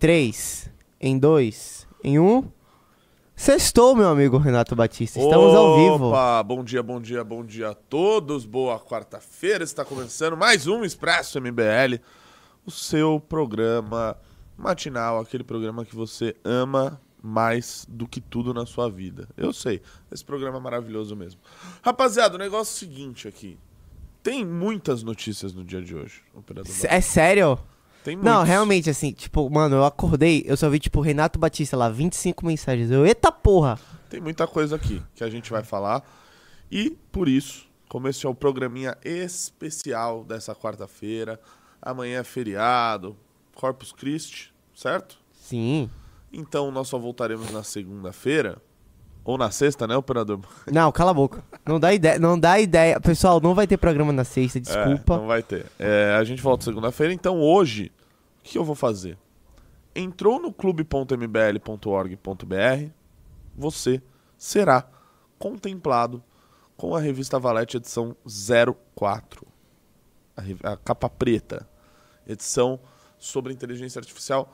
3, em 2, em 1. Um. Sextou, meu amigo Renato Batista. Estamos ao vivo. Opa, bom dia, bom dia, bom dia a todos. Boa quarta-feira. Está começando mais um Expresso MBL, o seu programa matinal, aquele programa que você ama mais do que tudo na sua vida. Eu sei, esse programa é maravilhoso mesmo. Rapaziada, o negócio é o seguinte aqui. Tem muitas notícias no dia de hoje, operador. É sério? Tem Não, muitos. realmente, assim, tipo, mano, eu acordei, eu só vi, tipo, Renato Batista lá, 25 mensagens. Eu, eita porra! Tem muita coisa aqui que a gente vai falar. E por isso, como esse é o programinha especial dessa quarta-feira, amanhã é feriado, Corpus Christi, certo? Sim. Então nós só voltaremos na segunda-feira. Ou na sexta, né, operador? Não, cala a boca. Não dá ideia, não dá ideia. Pessoal, não vai ter programa na sexta, É, desculpa. não vai ter. É, a gente volta segunda-feira. Então hoje, o que eu vou fazer? Entrou no clube.mbl.org.br, você será contemplado com a revista Valete edição 04. A, a capa preta. Edição sobre inteligência artificial.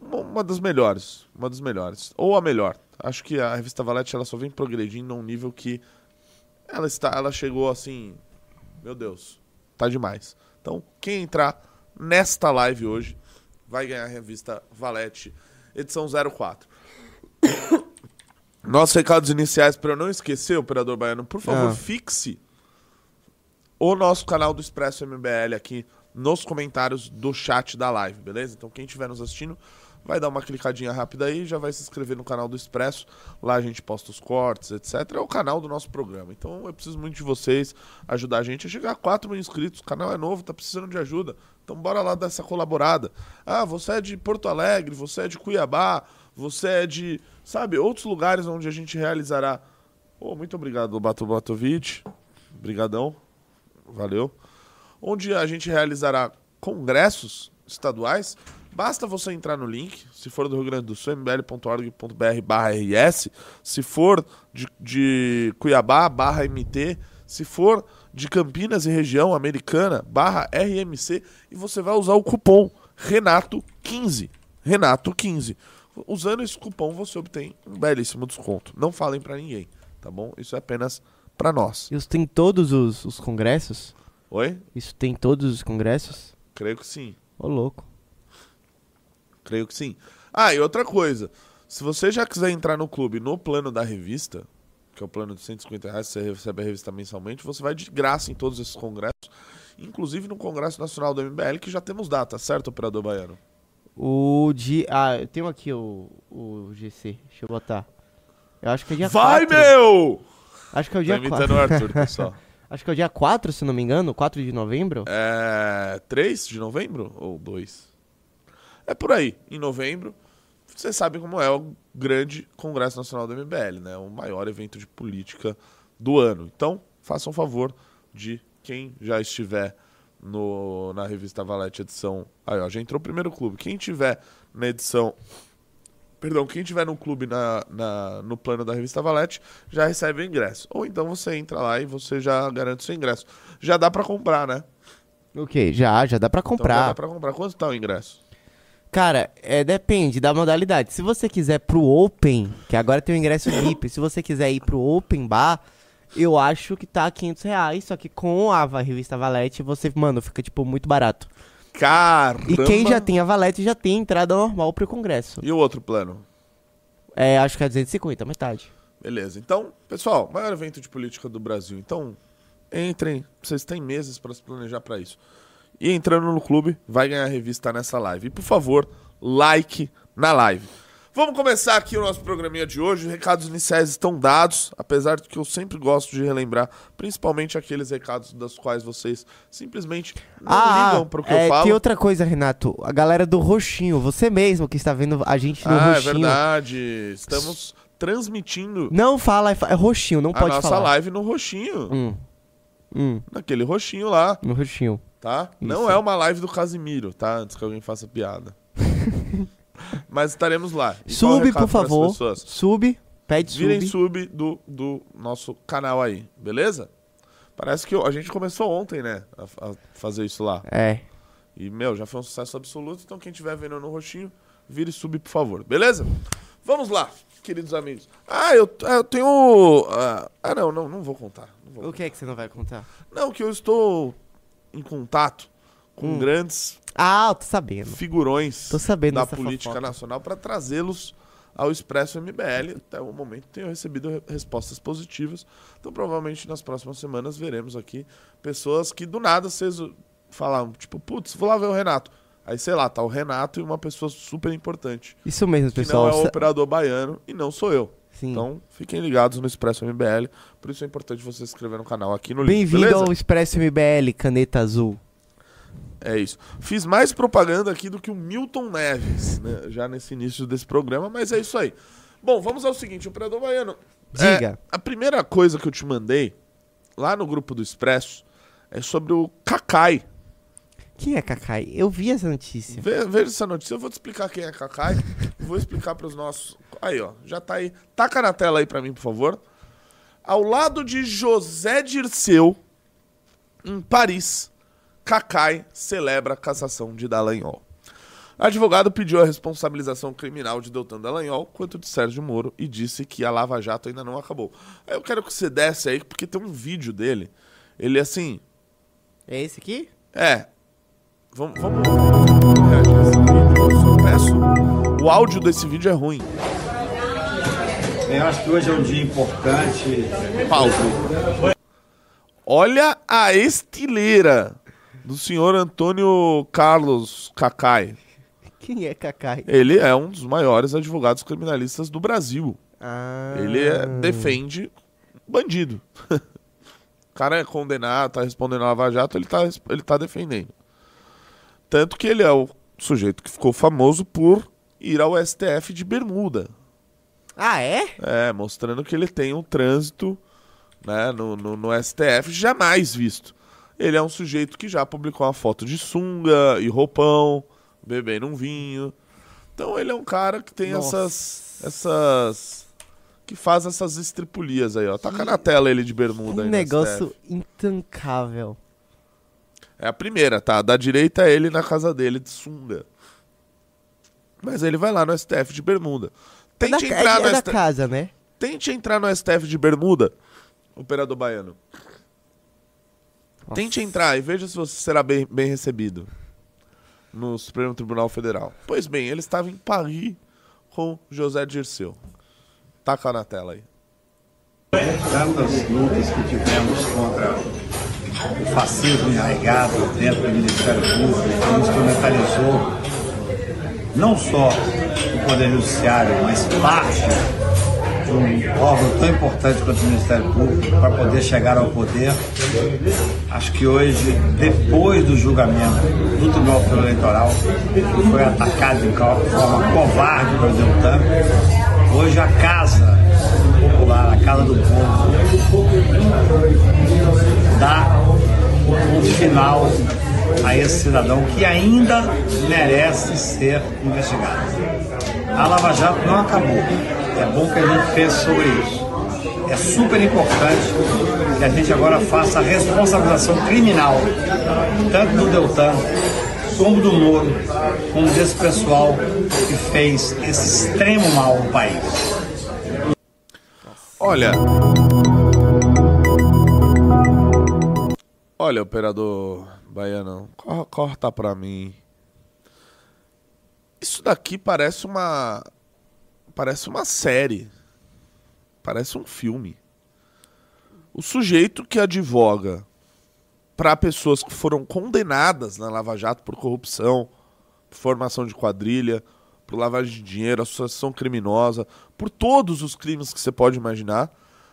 Uma, das melhores. Uma das melhores. Ou a melhor. Acho que a revista Valete ela só vem progredindo a um nível que ela está, ela chegou assim, meu Deus, tá demais. Então, quem entrar nesta live hoje vai ganhar a revista Valete, edição 04. Nossos recados iniciais, para eu não esquecer, operador baiano, por favor, Ah. fixe o nosso canal do Expresso MBL aqui nos comentários do chat da live, beleza? Então, quem estiver nos assistindo, vai dar uma clicadinha rápida aí, já vai se inscrever no canal do Expresso. Lá a gente posta os cortes, etc. É o canal do nosso programa. Então eu preciso muito de vocês ajudar a gente a chegar a 4 mil inscritos. O canal é novo, tá precisando de ajuda. Então bora lá dar essa colaborada. Ah, você é de Porto Alegre, você é de Cuiabá, você é de, sabe, outros lugares onde a gente realizará. Pô, muito obrigado, Lobato Batovic. Obrigadão. Valeu. Onde a gente realizará congressos estaduais. Basta você entrar no link, se for do Rio Grande do Sul, mbl.org.br barra RS, se for de, de Cuiabá, barra MT, se for de Campinas e região americana, barra RMC, e você vai usar o cupom RENATO15. RENATO15. Usando esse cupom você obtém um belíssimo desconto. Não falem pra ninguém, tá bom? Isso é apenas pra nós. Isso tem todos os, os congressos? Oi? Isso tem todos os congressos? Creio que sim. Ô, louco. Creio que sim. Ah, e outra coisa. Se você já quiser entrar no clube no plano da revista, que é o plano de 150 reais, você recebe a revista mensalmente, você vai de graça em todos esses congressos. Inclusive no Congresso Nacional do MBL, que já temos data, certo, operador baiano? O de. Ah, eu tenho aqui o, o GC. Deixa eu botar. Eu acho que é dia Vai, 4. meu! Acho que é o dia imitando 4. o Arthur, pessoal. Acho que é o dia 4, se não me engano. 4 de novembro. É. 3 de novembro? Ou 2? É por aí, em novembro. Você sabe como é o grande Congresso Nacional do MBL, né? O maior evento de política do ano. Então, façam um favor de quem já estiver no, na revista Valete edição. Aí, ó, já entrou o primeiro clube. Quem tiver na edição. Perdão, quem tiver no clube na, na- no plano da revista Valete já recebe o ingresso. Ou então você entra lá e você já garante seu ingresso. Já dá pra comprar, né? Ok, já, já dá pra Então já comprar. dá pra comprar. Quanto tá o ingresso? Cara, é, depende da modalidade. Se você quiser pro Open, que agora tem o ingresso VIP, se você quiser ir pro Open Bar, eu acho que tá 500 reais, só que com a revista Valete, você, mano, fica, tipo, muito barato. Caramba! E quem já tem a Valete já tem entrada normal pro congresso. E o outro plano? É, acho que é 250, metade. Beleza. Então, pessoal, maior evento de política do Brasil. Então, entrem. Vocês têm meses para se planejar para isso. E entrando no clube, vai ganhar a revista nessa live. E, por favor, like na live. Vamos começar aqui o nosso programinha de hoje. Os recados iniciais estão dados, apesar de que eu sempre gosto de relembrar, principalmente aqueles recados dos quais vocês simplesmente não ligam para o que é, eu falo. tem outra coisa, Renato. A galera do Roxinho, você mesmo que está vendo a gente no ah, é Roxinho. verdade. Estamos transmitindo Não fala, é é Roxinho, não a pode nossa falar. live no roxinho. Hum. Hum, Naquele roxinho lá, no Roxinho. tá? Não Isso. é uma live do Casimiro, tá? Antes que alguém faça piada. Mas estaremos lá. E Sub, por favor. Sub, pede Virem sub. sub do, do nosso canal aí, beleza? Parece que a gente começou ontem, né? A, a fazer isso lá. É. E, meu, já foi um sucesso absoluto. Então, quem estiver vendo no roxinho, vire sub, por favor, beleza? Vamos lá, queridos amigos. Ah, eu, eu tenho. ah, Ah, não, não, não vou contar. Não, vou O que é que você não vai contar? não que eu estou em contato com Hum. grandes Ah, eu tô sabendo. figurões Tô sabendo da política fofoca. nacional para trazê-los ao Expresso MBL. Até o momento tenho recebido re- respostas positivas. Então, provavelmente nas próximas semanas veremos aqui pessoas que do nada vocês falam, tipo, putz, vou lá ver o Renato. Aí, sei lá, tá o Renato e uma pessoa super importante. Isso mesmo, Que pessoal. não é o operador baiano e não sou eu. Sim. Então, fiquem ligados no Expresso MBL. Por isso é importante você se inscrever no canal aqui no link. Bem-vindo ao Expresso MBL, caneta azul. É isso. Fiz mais propaganda aqui do que o Milton Neves, né? Já nesse início desse programa, mas é isso aí. Bom, vamos ao seguinte, operador baiano. Diga. é, a primeira coisa que eu te mandei lá no grupo do Expresso é sobre o Kakai. Quem é Kakai? Eu vi essa notícia. Ve- Veja essa notícia, eu vou te explicar quem é Kakai. vou explicar para os nossos. Aí, ó, já tá aí. Taca na tela aí para mim, por favor. Ao lado de José Dirceu, em Paris, Kakai celebra a cassação de Dallagnol. Advogado pediu a responsabilização criminal de Deltan Dallagnol quanto de Sérgio Moro e disse que a Lava Jato ainda não acabou. Aí eu quero que você desce aí, porque tem um vídeo dele. Ele assim. É esse aqui? É. Vamos. vamos reagir a esse vídeo. Eu peço. O áudio desse vídeo é ruim. Eu acho que hoje é um dia importante. Pausa. Olha a estileira do senhor Antônio Carlos Cacai. Quem é Kakai? Ele é um dos maiores advogados criminalistas do Brasil. Ah. Ele é- defende bandido. o cara é condenado, tá respondendo a Lava Jato, ele tá, ele tá defendendo. Tanto que ele é o sujeito que ficou famoso por ir ao STF de bermuda. Ah, é? É, mostrando que ele tem um trânsito né, no, no, no STF jamais visto. Ele é um sujeito que já publicou uma foto de sunga e roupão, bebendo um vinho. Então ele é um cara que tem Nossa. essas. essas. que faz essas estripulias aí, ó. Taca na tela ele de bermuda Um aí no negócio intancável. É a primeira, tá? Da direita é ele na casa dele de sunga. Mas ele vai lá no STF de bermuda. É da, Tente é, entrar é no da STF. casa, né? Tente entrar no STF de bermuda, operador baiano. Tente entrar e veja se você será bem, bem recebido no Supremo Tribunal Federal. Pois bem, ele estava em Paris com José Dirceu. Taca na tela aí. Tantas lutas que tivemos contra o fascismo enraizado dentro do Ministério Público, que instrumentalizou não só o Poder Judiciário, mas parte de um órgão tão importante quanto o Ministério Público para poder chegar ao poder. Acho que hoje, depois do julgamento do Tribunal Superior Eleitoral, que foi atacado de forma covarde pelo Deltan, hoje a Casa Popular, a Casa do Povo, dá um final a esse cidadão que ainda merece ser investigado. A Lava Jato não acabou. É bom que a gente pense sobre isso. É super importante que a gente agora faça a responsabilização criminal, tanto do Deltan, como do Moro, como desse pessoal que fez esse extremo mal ao país. Olha. Olha, operador baiano, cor- corta pra mim. Isso daqui parece uma. Parece uma série. Parece um filme. O sujeito que advoga para pessoas que foram condenadas na Lava Jato por corrupção, por formação de quadrilha, por lavagem de dinheiro, associação criminosa, por todos os crimes que você pode imaginar,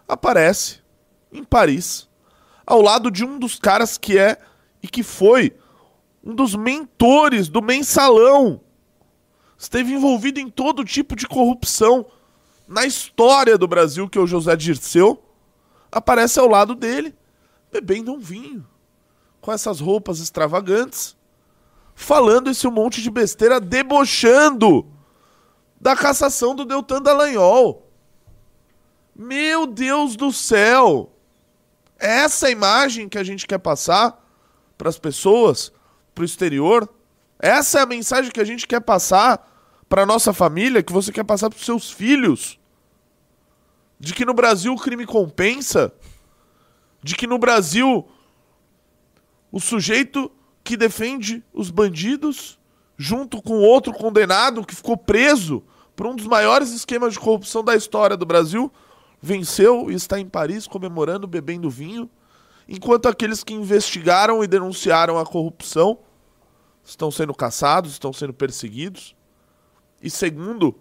aparece em Paris, ao lado de um dos caras que é e que foi um dos mentores do mensalão. Esteve envolvido em todo tipo de corrupção na história do Brasil, que é o José Dirceu. Aparece ao lado dele, bebendo um vinho, com essas roupas extravagantes, falando esse monte de besteira, debochando da cassação do Deltan Dallagnol. Meu Deus do céu! É essa imagem que a gente quer passar para as pessoas, para o exterior? Essa é a mensagem que a gente quer passar pra nossa família, que você quer passar pros seus filhos. De que no Brasil o crime compensa. De que no Brasil o sujeito que defende os bandidos, junto com outro condenado que ficou preso por um dos maiores esquemas de corrupção da história do Brasil, venceu e está em Paris comemorando, bebendo vinho, enquanto aqueles que investigaram e denunciaram a corrupção estão sendo caçados, estão sendo perseguidos. E segundo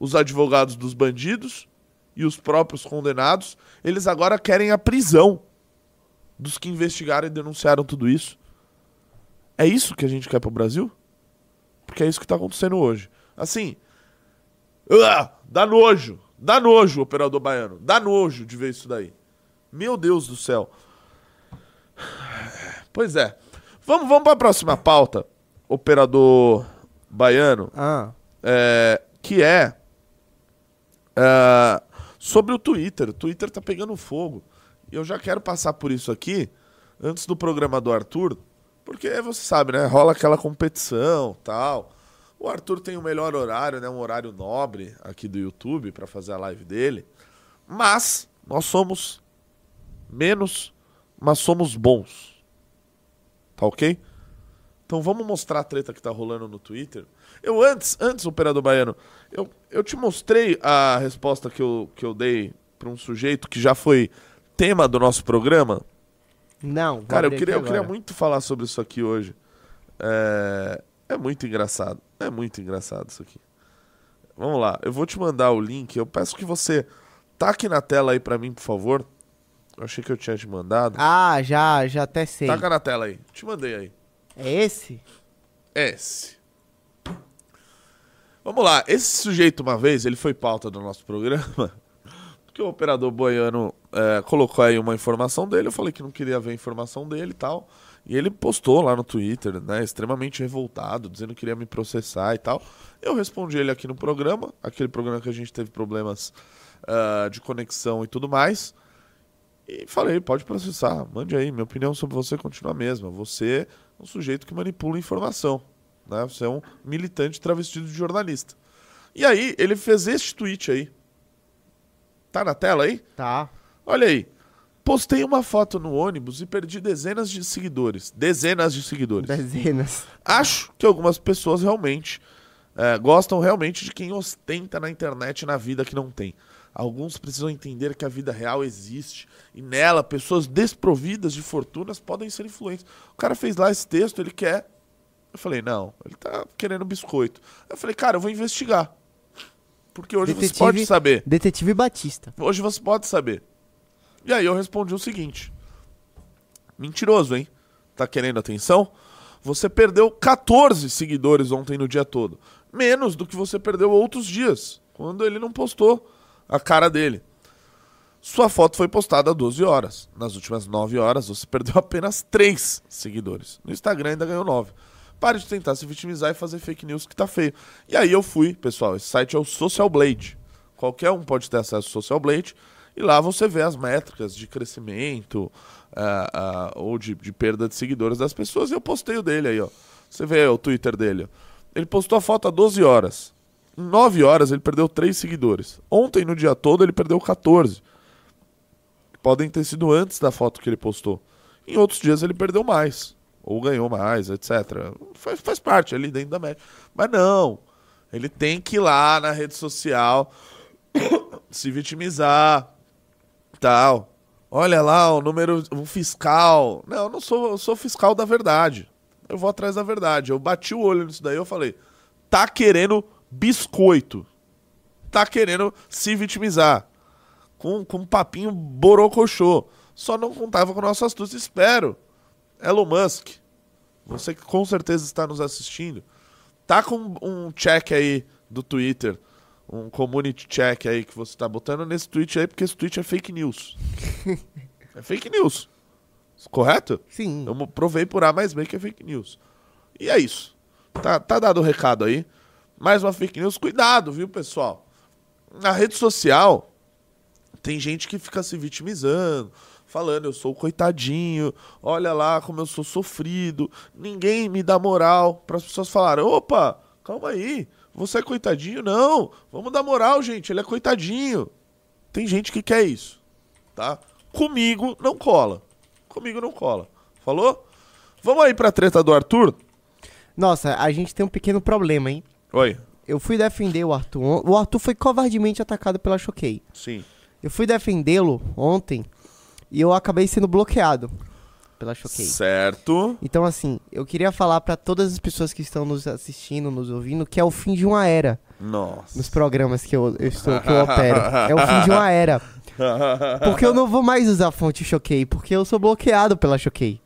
os advogados dos bandidos e os próprios condenados, eles agora querem a prisão dos que investigaram e denunciaram tudo isso. É isso que a gente quer pro Brasil? Porque é isso que tá acontecendo hoje. Assim, ah, dá nojo, dá nojo, operador baiano, dá nojo de ver isso daí. Meu Deus do céu. Pois é. Vamos, vamos para a próxima pauta, operador baiano, Ah, é, que é, é, sobre o Twitter. O Twitter tá pegando fogo. E eu já quero passar por isso aqui, antes do programa do Arthur, porque você sabe, né? Rola aquela competição tal. O Arthur tem o melhor horário, né? Um horário nobre aqui do YouTube para fazer a live dele. Mas nós somos menos, mas somos bons. Tá ok? Então vamos mostrar a treta que tá rolando no Twitter. Eu antes, antes, operador baiano, eu, eu te mostrei a resposta que eu, que eu dei para um sujeito que já foi tema do nosso programa. não. Cara, eu queria, eu queria muito falar sobre isso aqui hoje. É, é muito engraçado. É muito engraçado isso aqui. Vamos lá, eu vou te mandar o link. Eu peço que você taque na tela aí pra mim, por favor. Eu achei que eu tinha te mandado. Ah, já, já até sei. Taca na tela aí. Te mandei aí. É esse? S. Vamos lá, esse sujeito uma vez, ele foi pauta do nosso programa, porque o operador boiano é, colocou aí uma informação dele, eu falei que não queria ver a informação dele e tal, e ele postou lá no Twitter, né, extremamente revoltado, dizendo que queria me processar e tal. Eu respondi ele aqui no programa, aquele programa que a gente teve problemas ah, de conexão e tudo mais, e falei, pode processar, mande aí, minha opinião sobre você continua a mesma, você é um sujeito que manipula informação né? Você é um militante travestido de jornalista. E aí, ele fez este tweet aí. Tá na tela aí? Tá. Olha aí. Postei uma foto no ônibus e perdi dezenas de seguidores. Dezenas de seguidores. Dezenas. Acho que algumas pessoas realmente é, gostam realmente de quem ostenta na internet na vida que não tem. Alguns precisam entender que a vida real existe e nela pessoas desprovidas de fortunas podem ser influentes. O cara fez lá esse texto, ele quer. Eu falei, não, ele tá querendo biscoito. Eu falei, cara, eu vou investigar. Porque hoje você Detetive- pode saber. Detetive Batista. Hoje você pode saber. E aí eu respondi o seguinte: Mentiroso, hein? Tá querendo atenção? Você perdeu 14 seguidores ontem no dia todo. Menos do que você perdeu outros dias, quando ele não postou a cara dele. Sua foto foi postada às 12 horas. Nas últimas 9 horas, você perdeu apenas 3 seguidores. No Instagram ainda ganhou 9. Pare de tentar se vitimizar e fazer fake news que tá feio. E aí eu fui, pessoal, esse site é o Social Blade. Qualquer um pode ter acesso ao Social Blade. E lá você vê as métricas de crescimento ah, ah, ou de, de perda de seguidores das pessoas. E eu postei o dele aí, ó. Você vê o Twitter dele. Ele postou a foto há 12 horas. Em 9 horas ele perdeu 3 seguidores. Ontem, no dia todo, ele perdeu 14. Podem ter sido antes da foto que ele postou. Em outros dias ele perdeu mais. Ou ganhou mais, etc. Faz, faz parte ali dentro da média. Mas não. Ele tem que ir lá na rede social se vitimizar. Tal. Olha lá o número. O fiscal. Não, eu não sou, eu sou fiscal da verdade. Eu vou atrás da verdade. Eu bati o olho nisso daí eu falei: tá querendo biscoito. Tá querendo se vitimizar. Com, com um papinho borocochô. Só não contava com a nossa astúcia. Espero. Elon Musk. Você que com certeza está nos assistindo. Tá com um check aí do Twitter. Um community check aí que você tá botando nesse tweet aí, porque esse tweet é fake news. é fake news. Correto? Sim. Eu provei por A mais B que é fake news. E é isso. Tá, tá dado o recado aí. Mais uma fake news. Cuidado, viu, pessoal? Na rede social, tem gente que fica se vitimizando, falando, eu sou coitadinho, olha lá como eu sou sofrido, ninguém me dá moral para as pessoas falarem, opa, calma aí, Você é coitadinho? Não. Vamos dar moral, gente. Ele é coitadinho. Tem gente que quer isso, tá? Comigo não cola. Comigo não cola. Falou? Vamos aí pra treta do Arthur? Nossa, a gente tem um pequeno problema, hein? Oi. Eu fui defender o Arthur. O Arthur foi covardemente atacado pela Choquei. Sim. Eu fui defendê-lo ontem e eu acabei sendo bloqueado pela Choquei. Certo. Então, assim, eu queria falar pra todas as pessoas que estão nos assistindo, nos ouvindo, que é o fim de uma era Nossa. nos programas que eu, eu estou, que eu opero. É o fim de uma era. Porque eu não vou mais usar a fonte Choquei, porque eu sou bloqueado pela Choquei.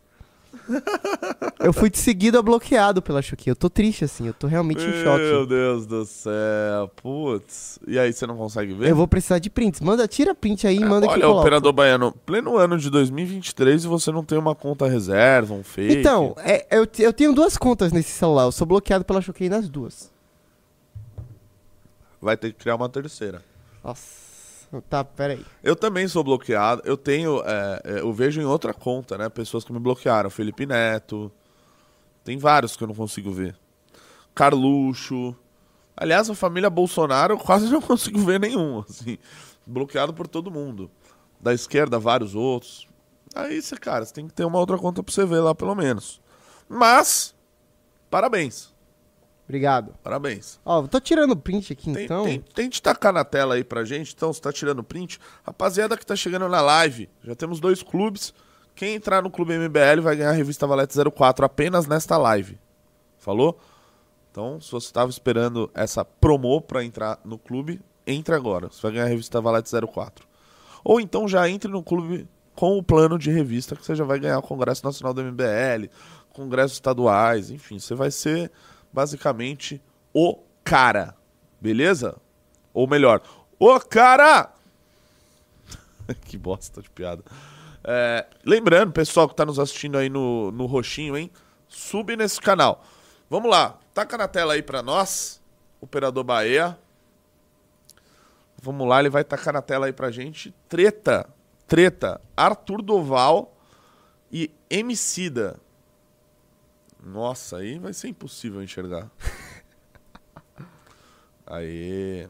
Eu fui de seguida bloqueado pela Choquei. Eu tô triste, assim, eu tô realmente em Meu choque. Deus do céu. Putz. E aí, você não consegue ver? Eu vou precisar de prints. Manda, tira print aí e manda que eu Olha, operador baiano, pleno ano de 2023 e você não tem uma conta reserva, um fake. Então, é, eu, eu tenho duas contas nesse celular. Eu sou bloqueado pela Choquei nas duas. Vai ter que criar uma terceira. Nossa. Tá, peraí. Eu também sou bloqueado. Eu tenho. é, é, eu vejo em outra conta, né? Pessoas que me bloquearam. Felipe Neto. Tem vários que eu não consigo ver. Carluxo. Aliás, a família Bolsonaro eu quase não consigo ver nenhum. Assim, bloqueado por todo mundo. Da esquerda, vários outros. Aí, você, cara, você tem que ter uma outra conta pra você ver lá, pelo menos. Mas, parabéns. Obrigado. Parabéns. Ó, tô tirando print aqui Tem, então. tem- tente tacar na tela aí pra gente. Então, você tá tirando print. Rapaziada que tá chegando na live, já temos dois clubes. Quem entrar no Clube MBL vai ganhar a revista Valete 04 apenas nesta live. Falou? Então, se você tava esperando essa promo pra entrar no clube, entre agora. Você vai ganhar a revista Valete 04. Ou então já entre no clube com o plano de revista que você já vai ganhar o Congresso Nacional do MBL, congressos estaduais, enfim, você vai ser basicamente o cara. Beleza? Ou melhor, o cara! que bosta de piada. É, lembrando, pessoal que tá nos assistindo aí no, no roxinho, hein? Sube nesse canal. Vamos lá, taca na tela aí pra nós, Operador Bahia. Vamos lá, ele vai tacar na tela aí pra gente. Treta, treta, Arthur Doval e Emicida. Nossa, aí vai ser impossível enxergar. Aí.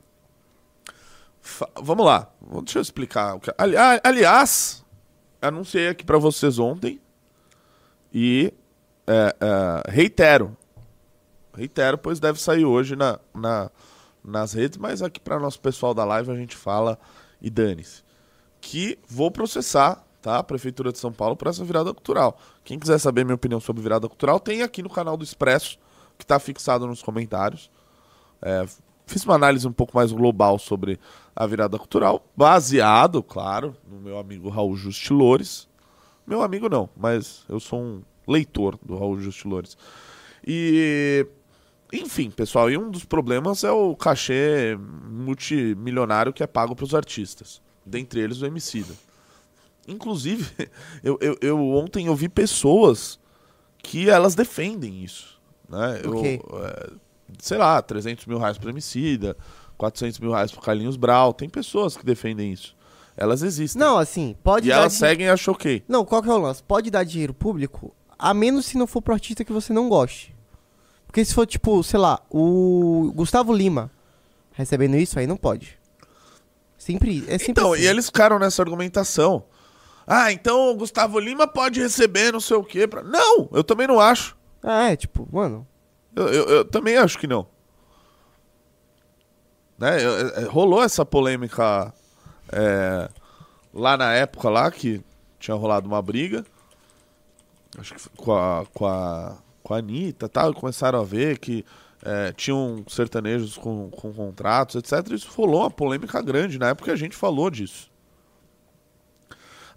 Fa- Vamos lá, deixa eu explicar. o que- Ali- aliás, anunciei aqui pra vocês ontem e é, é, reitero. Reitero, pois deve sair hoje na, na- nas redes, mas aqui para nosso pessoal da live a gente fala e dane-se. Que vou processar tá, a Prefeitura de São Paulo por essa virada cultural. Quem quiser saber minha opinião sobre virada cultural, tem aqui no canal do Expresso, que está fixado nos comentários. É, fiz uma análise um pouco mais global sobre a virada cultural, baseado, claro, no meu amigo Raul Justilores. Meu amigo não, mas eu sou um leitor do Raul Justilores. E enfim, pessoal, e um dos problemas é o cachê multimilionário que é pago para os artistas, dentre eles o Emicida. Inclusive, eu, eu, eu ontem eu vi pessoas que elas defendem isso, né? Eu, é, sei lá, 300 mil reais para Emicida, 400 mil reais para Carlinhos Brau, tem pessoas que defendem isso. Elas existem. Não, assim, pode e elas di- seguem a Choquei. Não, qual que é o lance? Pode dar dinheiro público, a menos se não for pro artista que você não goste. Porque se for, tipo, sei lá, o Gustavo Lima recebendo isso, aí não pode. Sempre, é sempre Então, assim. e eles ficaram nessa argumentação. Ah, então o Gustavo Lima pode receber não sei o quê. Pra... Não, eu também não acho. É, tipo, mano, Eu, eu- eu também acho que não. Né? eu- é, rolou essa polêmica é, lá na época lá que tinha rolado uma briga. Acho que com a, com a, com a Anitta e tal. Começaram a ver que é, tinham sertanejos com, com contratos, etc. Isso rolou uma polêmica grande. Na época a gente falou disso.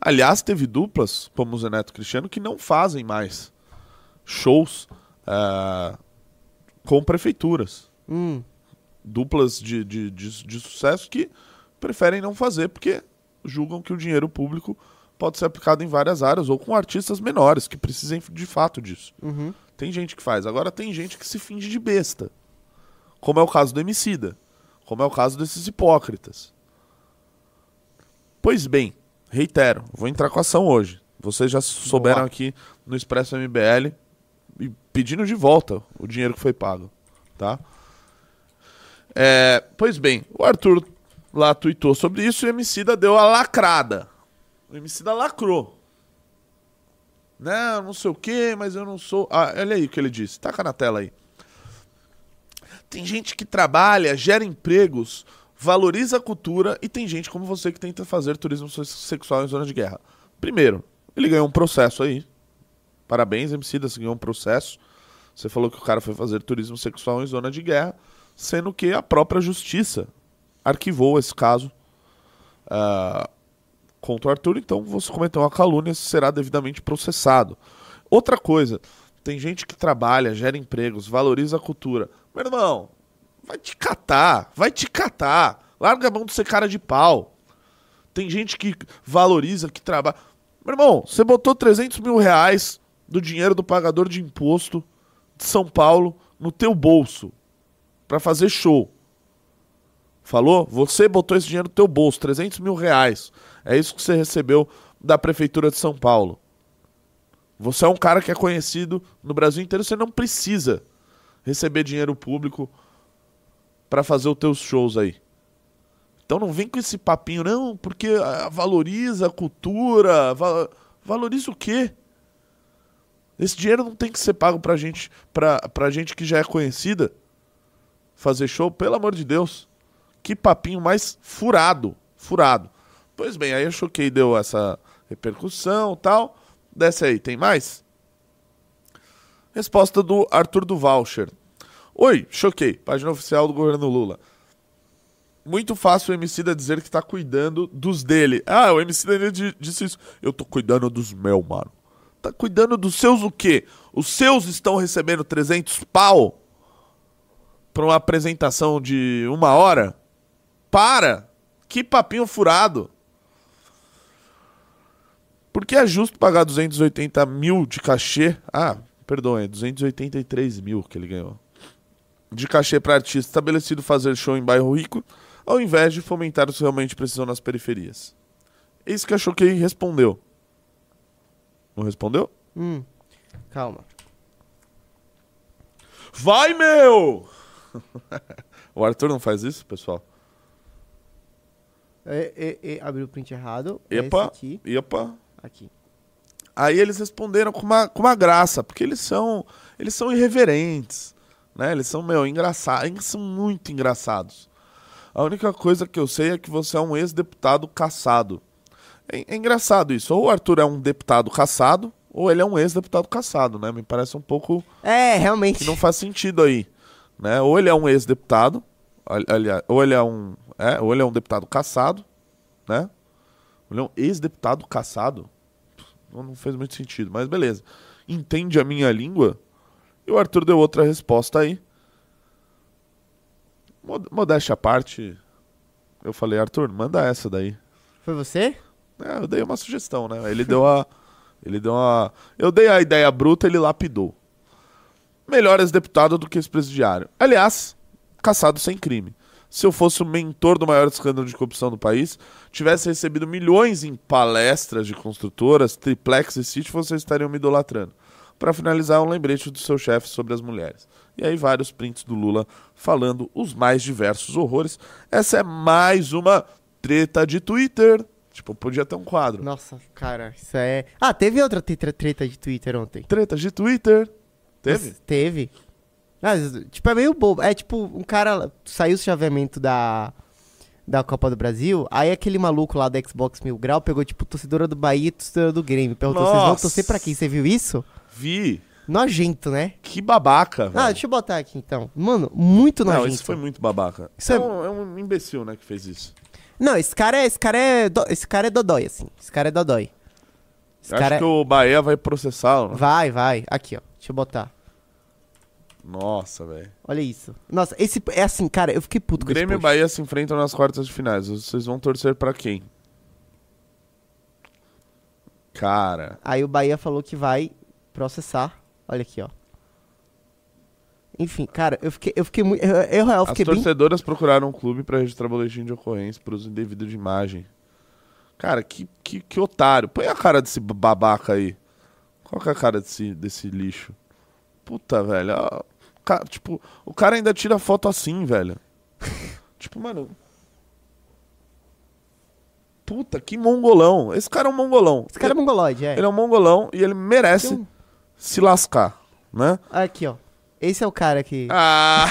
Aliás, teve duplas, como o Zé Neto Cristiano, que não fazem mais shows é, com prefeituras. hum, Duplas de, de, de, de sucesso que preferem não fazer porque julgam que o dinheiro público pode ser aplicado em várias áreas ou com artistas menores que precisem de fato disso. uhum. Tem gente que faz. Agora tem gente que se finge de besta. Como é o caso do Emicida. Como é o caso desses hipócritas. Pois bem, reitero, vou entrar com ação hoje. Vocês já souberam lá. aqui no Expresso MBL e pedindo de volta o dinheiro que foi pago, tá? É, pois bem, o Arthur lá tweetou sobre isso e o Emicida deu a lacrada. O Emicida lacrou. Não, não sei o que, mas eu não sou. Ah, olha aí o que ele disse. Taca na tela aí. Tem gente que trabalha, gera empregos, valoriza a cultura e tem gente como você que tenta fazer turismo sexual em zona de guerra. Primeiro, ele ganhou um processo aí. Parabéns, MC você ganhou um processo. Você falou que o cara foi fazer turismo sexual em zona de guerra, sendo que a própria justiça arquivou esse caso uh, contra o Arthur. Então, você cometeu uma calúnia, será devidamente processado. Outra coisa, tem gente que trabalha, gera empregos, valoriza a cultura. Meu irmão, vai te catar, vai te catar. Larga a mão de ser cara de pau. Tem gente que valoriza, que trabalha. Meu irmão, você botou 300 mil reais do dinheiro do pagador de imposto de São Paulo no teu bolso para fazer show. Falou? Você botou esse dinheiro no teu bolso, 300 mil reais. É isso que você recebeu da Prefeitura de São Paulo. Você é um cara que é conhecido no Brasil inteiro, você não precisa receber dinheiro público para fazer os teus shows aí. Então não vem com esse papinho, não, porque ah, valoriza a cultura. Val... Valoriza o quê? Esse dinheiro não tem que ser pago pra gente, pra, pra gente que já é conhecida fazer show, pelo amor de Deus. Que papinho mais furado. Furado. Pois bem, aí eu choquei, deu essa repercussão tal. Desce aí, tem mais? Resposta do Arthur do Voucher. Oi, choquei. Página oficial do governo Lula. Muito fácil o Emicida dizer que tá cuidando dos dele. Ah, o Emicida disse isso. Eu tô cuidando dos meus, mano. Tá cuidando dos seus o quê? Os seus estão recebendo 300 pau pra uma apresentação de uma hora? Para! Que papinho furado. Por que é justo pagar 280 mil de cachê? Ah, perdão, é 283 mil que ele ganhou de cachê para artista estabelecido fazer show em bairro rico, ao invés de fomentar os que realmente precisam nas periferias. Eis que a Choquei respondeu. Não respondeu? Hum, calma. Vai, meu! o Arthur não faz isso, pessoal? É, é, é, abriu o print errado. Epa, aqui. epa. Aqui. Aí eles responderam com uma, com uma graça, porque eles são, eles são irreverentes. Né? Eles são, meu, engraçados. Eles são muito engraçados. A única coisa que eu sei é que você é um ex-deputado caçado. É, é, engraçado isso. Ou o Arthur é um deputado caçado, ou ele é um ex-deputado caçado, né? Me parece um pouco. É, realmente. Que não faz sentido aí. Né? Ou ele é um ex-deputado, ou ele é um. É, ou ele é um deputado caçado, né? Ele é um ex-deputado caçado. Não fez muito sentido, mas beleza. Entende a minha língua? E o Arthur deu outra resposta aí. Modéstia à parte, eu falei, Arthur, manda essa daí. Foi você? É, eu dei uma sugestão, né? Ele deu a. Ele deu uma. Eu dei a ideia bruta, ele lapidou. Melhor ex-deputado do que ex-presidiário. Aliás, caçado sem crime. Se eu fosse o mentor do maior escândalo de corrupção do país, tivesse recebido milhões em palestras de construtoras, triplex e sítio, vocês estariam me idolatrando. Para finalizar, um lembrete do seu chefe sobre as mulheres. E aí, vários prints do Lula falando os mais diversos horrores. Essa é mais uma treta de Twitter. Tipo, podia ter um quadro. Nossa, cara, isso é. Ah, teve outra treta de Twitter ontem. Treta de Twitter? Teve? Mas, teve. Mas, tipo, é meio bobo. É tipo, um cara saiu o chaveamento da, da Copa do Brasil, aí aquele maluco lá da Xbox Mil Grau pegou, tipo, torcedora do Bahia e torcedora do Grêmio. Perguntou, vocês vão torcer pra quem? Você viu isso? Vi. Nojento, né? Que babaca, velho. Ah, deixa eu botar aqui então. Mano, muito nojento. Não, isso foi muito babaca. Isso é... É, um, é um imbecil, né, que fez isso. Não, esse cara é, esse cara é, do... esse cara é dodói, assim. Esse cara é dodói. Esse Acho cara que é... o Bahia vai processá-lo, né? Vai, vai. Aqui, ó. Deixa eu botar. Nossa, velho. Olha isso. Nossa, esse é assim, cara, eu fiquei puto com Grêmio e Bahia se enfrentam nas quartas de finais. Vocês vão torcer para quem? Cara. Aí o Bahia falou que vai processar Olha aqui, ó. Enfim, cara, eu fiquei, eu fiquei muito. Eu, eu, eu fiquei As torcedoras bem... procuraram um clube para registrar boletim de ocorrência por uso indevido de imagem. Cara, que, que, que otário. Põe a cara desse babaca aí. Qual que é a cara desse, desse lixo? Puta, velho. Cara, tipo, o cara ainda tira foto assim, velho. Tipo, mano. Puta, que mongolão. Esse cara é um mongolão. Esse cara é mongoloide, é. Ele é um mongolão e ele merece Tem se lascar, né? Aqui, ó. Esse é o cara que. Ah!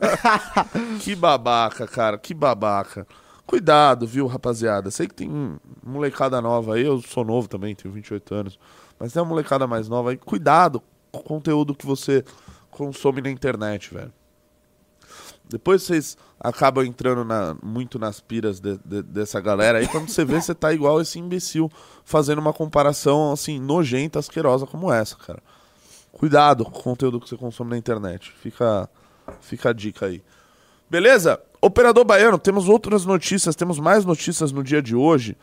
que babaca, cara, que babaca. Cuidado, viu, rapaziada? Sei que tem molecada nova aí, eu sou novo também, tenho 28 anos. Mas tem uma molecada mais nova aí. Cuidado com o conteúdo que você consome na internet, velho. Depois vocês acabam entrando na- muito nas piras de- de- dessa galera aí. Quando você vê, você tá igual esse imbecil fazendo uma comparação assim, nojenta, asquerosa como essa, cara. Cuidado com o conteúdo que você consome na internet. Fica, fica a dica aí. Beleza? Operador Baiano, temos outras notícias, temos mais notícias no dia de hoje.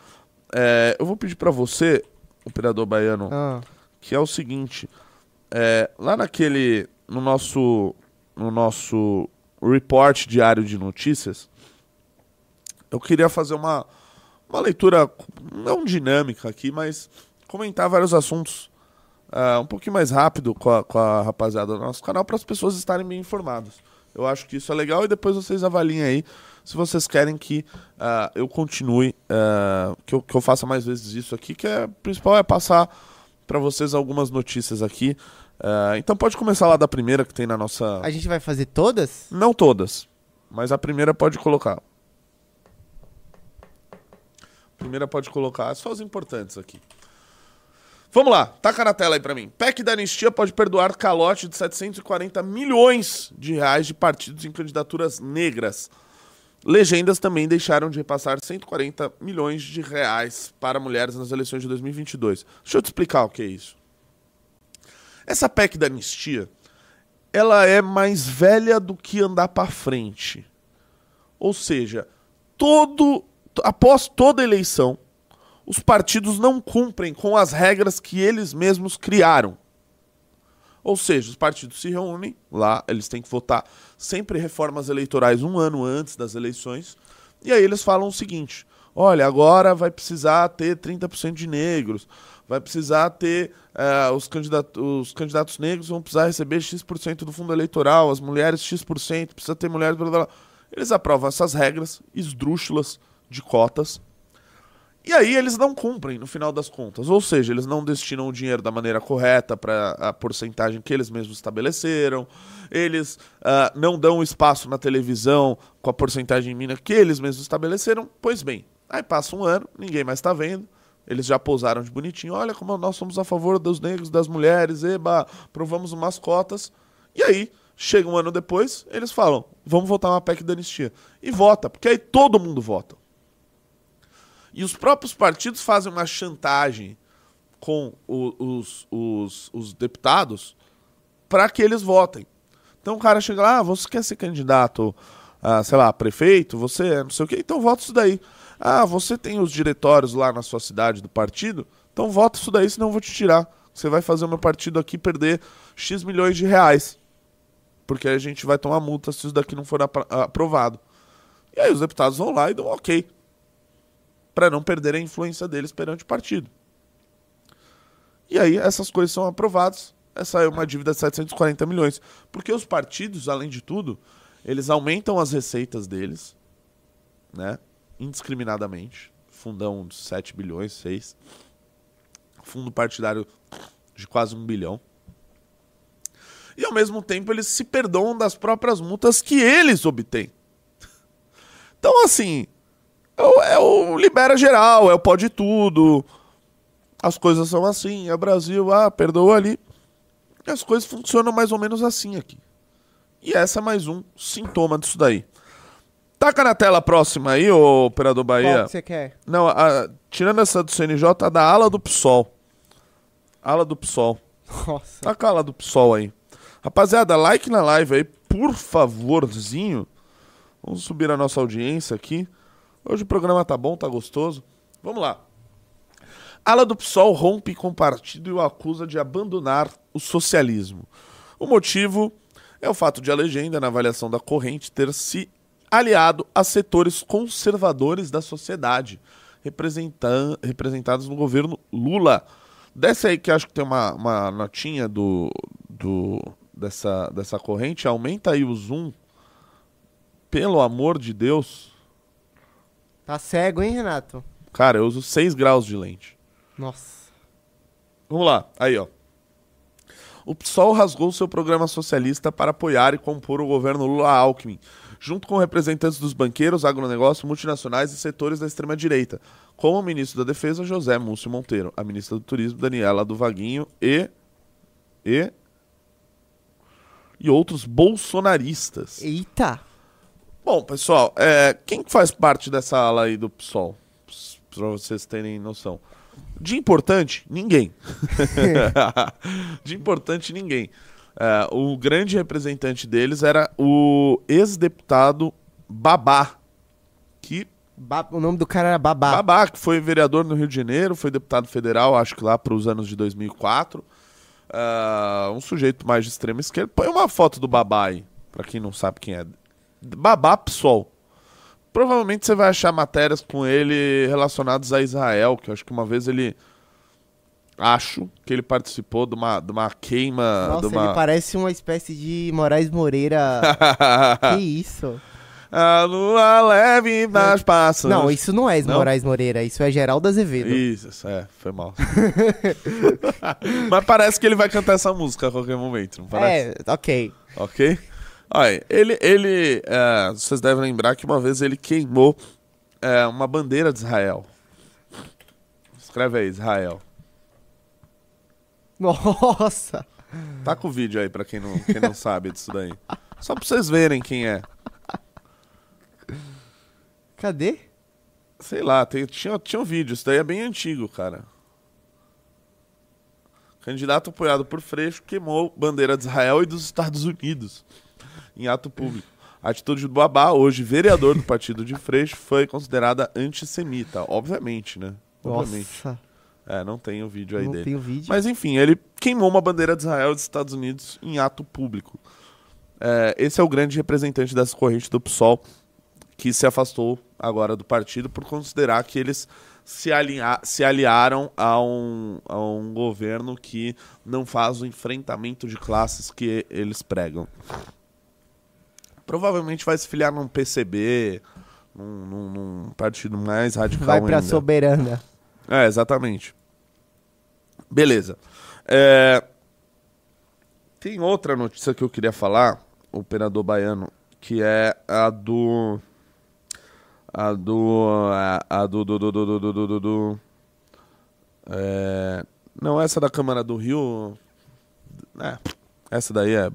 É, eu vou pedir pra você, Operador Baiano, Ah, que é o seguinte. é, lá naquele. No nosso. No nosso report diário de notícias, eu queria fazer uma, uma leitura não dinâmica aqui, mas comentar vários assuntos ah, um pouquinho mais rápido com a, com a rapaziada do nosso canal para as pessoas estarem bem informadas. Eu acho que isso é legal e depois vocês avaliem aí se vocês querem que ah, eu continue, ah, que, eu, que eu faça mais vezes isso aqui, que é o principal é passar para vocês algumas notícias aqui. Ah, então pode começar lá da primeira que tem na nossa. a gente vai fazer todas? Não todas, mas a primeira pode colocar. A primeira pode colocar, só as importantes aqui. Vamos lá, taca na tela aí pra mim. PEC da anistia pode perdoar calote de 740 milhões de reais de partidos em candidaturas negras. Legendas também deixaram de repassar 140 milhões de reais para mulheres nas eleições de 2022. Deixa eu te explicar o que é isso. Essa PEC da anistia, ela é mais velha do que andar pra frente. Ou seja, todo após toda eleição, os partidos não cumprem com as regras que eles mesmos criaram. Ou seja, os partidos se reúnem lá, eles têm que votar sempre reformas eleitorais um ano antes das eleições, e aí eles falam o seguinte: olha, agora vai precisar ter 30% de negros, vai precisar ter. eh, os, candidatos, os candidatos negros vão precisar receber X% do fundo eleitoral, as mulheres X%, precisa ter mulheres. Blá, blá, blá. Eles aprovam essas regras esdrúxulas de cotas. E aí eles não cumprem no final das contas. Ou seja, eles não destinam o dinheiro da maneira correta para a porcentagem que eles mesmos estabeleceram. Eles ah, não dão espaço na televisão com a porcentagem mínima que eles mesmos estabeleceram. Pois bem, aí passa um ano, ninguém mais está vendo. Eles já pousaram de bonitinho. Olha como nós somos a favor dos negros, das mulheres, eba, provamos umas cotas. E aí, chega um ano depois, eles falam: vamos votar uma PEC da anistia. E vota, porque aí todo mundo vota. E os próprios partidos fazem uma chantagem com os, os, os deputados para que eles votem. Então o cara chega lá, ah, você quer ser candidato a, sei lá, prefeito, você é não sei o quê, então vota isso daí. Ah, você tem os diretórios lá na sua cidade do partido, então vota isso daí, senão eu vou te tirar. Você vai fazer o meu partido aqui perder X milhões de reais. Porque a gente vai tomar multa se isso daqui não for aprovado. E aí os deputados vão lá e dão ok para não perder a influência deles perante o partido. E aí essas coisas são aprovadas. Essa é uma dívida de 740 milhões. Porque os partidos, além de tudo, eles aumentam as receitas deles, né? Indiscriminadamente. Fundão de 7 bilhões, 6. Fundo partidário de quase 1 bilhão. E ao mesmo tempo eles se perdoam das próprias multas que eles obtêm. Então, assim, é o, é o libera geral, é o pode tudo. As coisas são assim, é Brasil, ah, perdoa ali. E as coisas funcionam mais ou menos assim aqui. E essa é mais um sintoma disso daí. Taca na tela próxima aí, ô operador Qual Bahia. que você quer? Não, a- tirando essa do CNJ, a da ala do PSOL. Ala do PSOL. Nossa. Taca a ala do PSOL aí. Rapaziada, like na live aí, por favorzinho. Vamos subir a nossa audiência aqui. Hoje o programa tá bom, tá gostoso. Vamos lá. Ala do PSOL rompe com o partido e o acusa de abandonar o socialismo. O motivo é o fato de a legenda, na avaliação da corrente, ter se aliado a setores conservadores da sociedade, representados no governo Lula. Desce aí que acho que tem uma, uma notinha do, do, dessa, dessa corrente. Aumenta aí o zoom pelo amor de Deus. Tá cego, hein, Renato? Cara, eu uso 6 graus de lente. Nossa. Vamos lá, aí ó. O PSOL rasgou seu programa socialista para apoiar e compor o governo Lula-Alckmin, junto com representantes dos banqueiros, agronegócio, multinacionais e setores da extrema-direita, como o ministro da Defesa, José Múcio Monteiro, a ministra do Turismo, Daniela do Vaguinho e... e... e outros bolsonaristas. Eita. Bom, pessoal, é, quem faz parte dessa ala aí do PSOL? Para vocês terem noção. De importante, ninguém. de importante, ninguém. É, o grande representante deles era o ex-deputado Babá, que Ba- o nome do cara era Babá. Babá, que foi vereador no Rio de Janeiro, foi deputado federal, acho que lá para os anos de 2004. Ah, um sujeito mais de extrema esquerda. Põe uma foto do Babá aí, para quem não sabe quem é. Babá PSOL. Provavelmente você vai achar matérias com ele relacionadas a Israel, que eu acho que uma vez ele. Acho que ele participou de uma, de uma queima. Nossa, de uma... ele parece uma espécie de Moraes Moreira. que isso? A lua leve das passas. Não, isso não é Não? Moraes Moreira, isso é Geraldo Azevedo. Isso, isso, é, foi mal. Mas parece que ele vai cantar essa música a qualquer momento, não parece? É, ok. Ok? Olha, ele, ele é, vocês devem lembrar que uma vez ele queimou é, uma bandeira de Israel. Escreve aí, Israel. Nossa. Tá com o vídeo aí pra quem não, quem não sabe disso daí. Só pra vocês verem quem é. Cadê? Sei lá, tem- tinha, tinha um vídeo, isso daí é bem antigo, cara. Candidato apoiado por Freixo queimou bandeira de Israel e dos Estados Unidos em ato público. A atitude do Babá, hoje vereador do partido de Freixo, foi considerada antissemita, obviamente, né? Obviamente. Nossa. É, não tem o vídeo aí não dele. tem o vídeo. Mas enfim, ele queimou uma bandeira de Israel e dos Estados Unidos em ato público. É, esse é o grande representante dessa corrente do PSOL que se afastou agora do partido por considerar que eles se, alinha- se aliaram a um, a um governo que não faz o enfrentamento de classes que eles pregam. Provavelmente vai se filiar num PCB, num, num- num partido mais radical Vai pra ainda. soberana. É, exatamente. Beleza. É, Tem outra notícia que eu queria falar, o operador baiano, que é a do. A do. A, do. do, do, do, do, do, do, do, é, Não, essa da Câmara do Rio. É, essa daí é.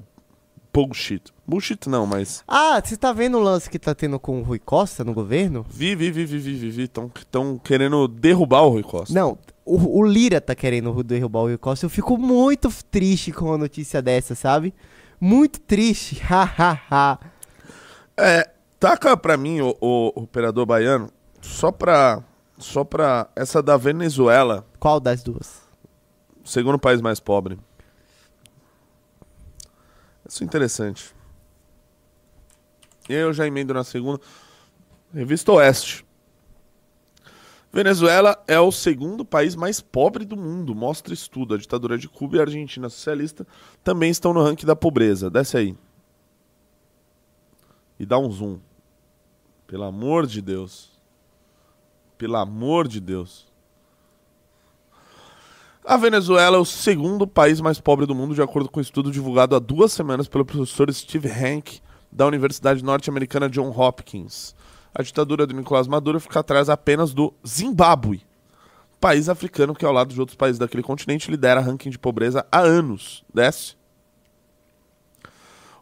Bullshit. Bullshit não, mas. Ah, você tá vendo o lance que tá tendo com o Rui Costa no governo? Vi, vi, vi, vi, vi, vi, vi. Estão querendo derrubar o Rui Costa. Não, o, o Lira tá querendo derrubar o Rui Costa. Eu fico muito triste com uma notícia dessa, sabe? Muito triste. Hahaha. É, taca pra mim, o, o, o operador baiano, só pra. Só pra. Essa da Venezuela, Qual das duas? segundo país mais pobre. Isso é interessante. E aí eu já emendo na segunda. Revista Oeste. Venezuela é o segundo país mais pobre do mundo, mostra estudo. A ditadura de Cuba e a Argentina socialista também estão no ranking da pobreza. Desce aí. E dá um zoom. Pelo amor de Deus. Pelo amor de Deus. A Venezuela é o segundo país mais pobre do mundo, de acordo com um estudo divulgado há duas semanas pelo professor Steve Hank, da Universidade Norte-Americana John Hopkins. A ditadura do Nicolás Maduro fica atrás apenas do Zimbábue, país africano que, ao lado de outros países daquele continente, lidera ranking de pobreza há anos. Desce.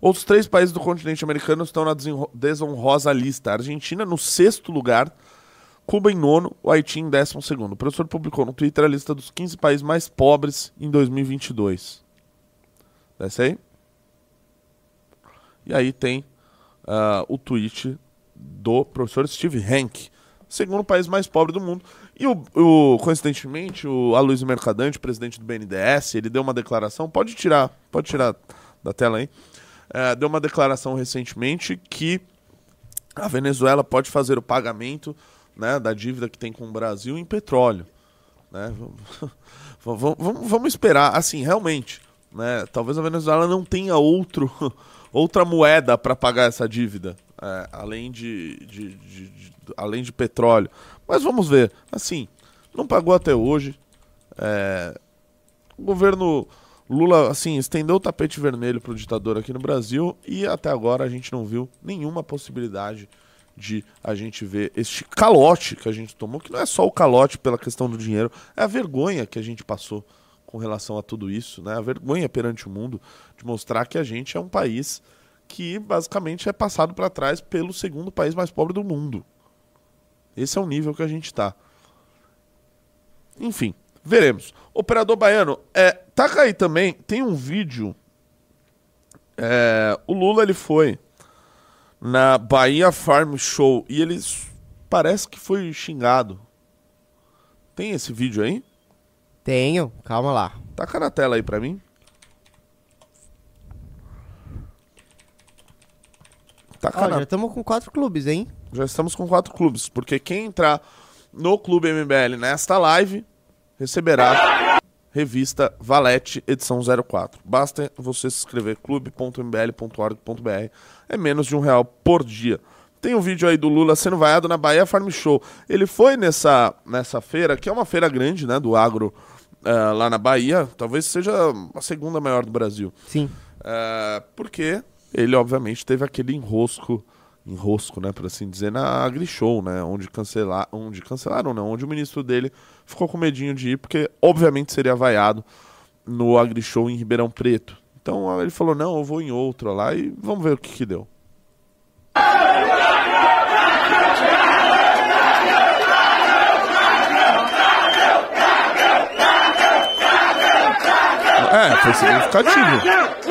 Outros três países do continente americano estão na desonrosa lista. A Argentina no sexto lugar, Cuba em nono, o Haiti em décimo segundo. O professor publicou no Twitter a lista dos 15 países mais pobres em 2022. Desce aí. E aí tem ah, o tweet do professor Steve Hank, segundo país mais pobre do mundo. E o, o coincidentemente, o Aloysio Mercadante, presidente do BNDES, ele deu uma declaração, pode tirar, pode tirar da tela aí, Eh, deu uma declaração recentemente que a Venezuela pode fazer o pagamento né, da dívida que tem com o Brasil em petróleo. Né? Vamos- vamos- vamos esperar, assim, realmente. Né? Talvez a Venezuela não tenha outro, outra moeda para pagar essa dívida. É, além de, de, de- de- além de petróleo. Mas vamos ver. Assim, não pagou até hoje. É, o governo Lula, assim, estendeu o tapete vermelho pro ditador aqui no Brasil e até agora a gente não viu nenhuma possibilidade de a gente ver este calote que a gente tomou, que não é só o calote pela questão do dinheiro, é a vergonha que a gente passou com relação a tudo isso, né? A vergonha perante o mundo de mostrar que a gente é um país que basicamente é passado para trás pelo segundo país mais pobre do mundo. Esse é o nível que a gente tá. Enfim, veremos. Operador Baiano, é, taca aí também, tem um vídeo. é, o Lula ele foi na Bahia Farm Show e ele parece que foi xingado. Tem esse vídeo aí? Tenho, calma lá. Taca na tela aí pra mim. Ó, na já estamos com quatro clubes, hein? Já estamos com quatro clubes, porque quem entrar no Clube MBL nesta live receberá revista Valete edição 04. Basta você se inscrever clube.mbl.org.br. É menos de um real por dia. Tem um vídeo aí do Lula sendo vaiado na Bahia Farm Show. Ele foi nessa, nessa feira, que é uma feira grande, né, do agro eh, lá na Bahia. Talvez seja a segunda maior do Brasil. Sim. É, porque ele, obviamente, teve aquele enrosco, enrosco, né, por assim dizer, na AgriShow, né, onde, cancelar, onde cancelaram, não, onde o ministro dele ficou com medinho de ir, porque, obviamente, seria vaiado no AgriShow em Ribeirão Preto. Então ele falou, não, eu vou em outro lá e vamos ver o que que deu. É, foi significativo.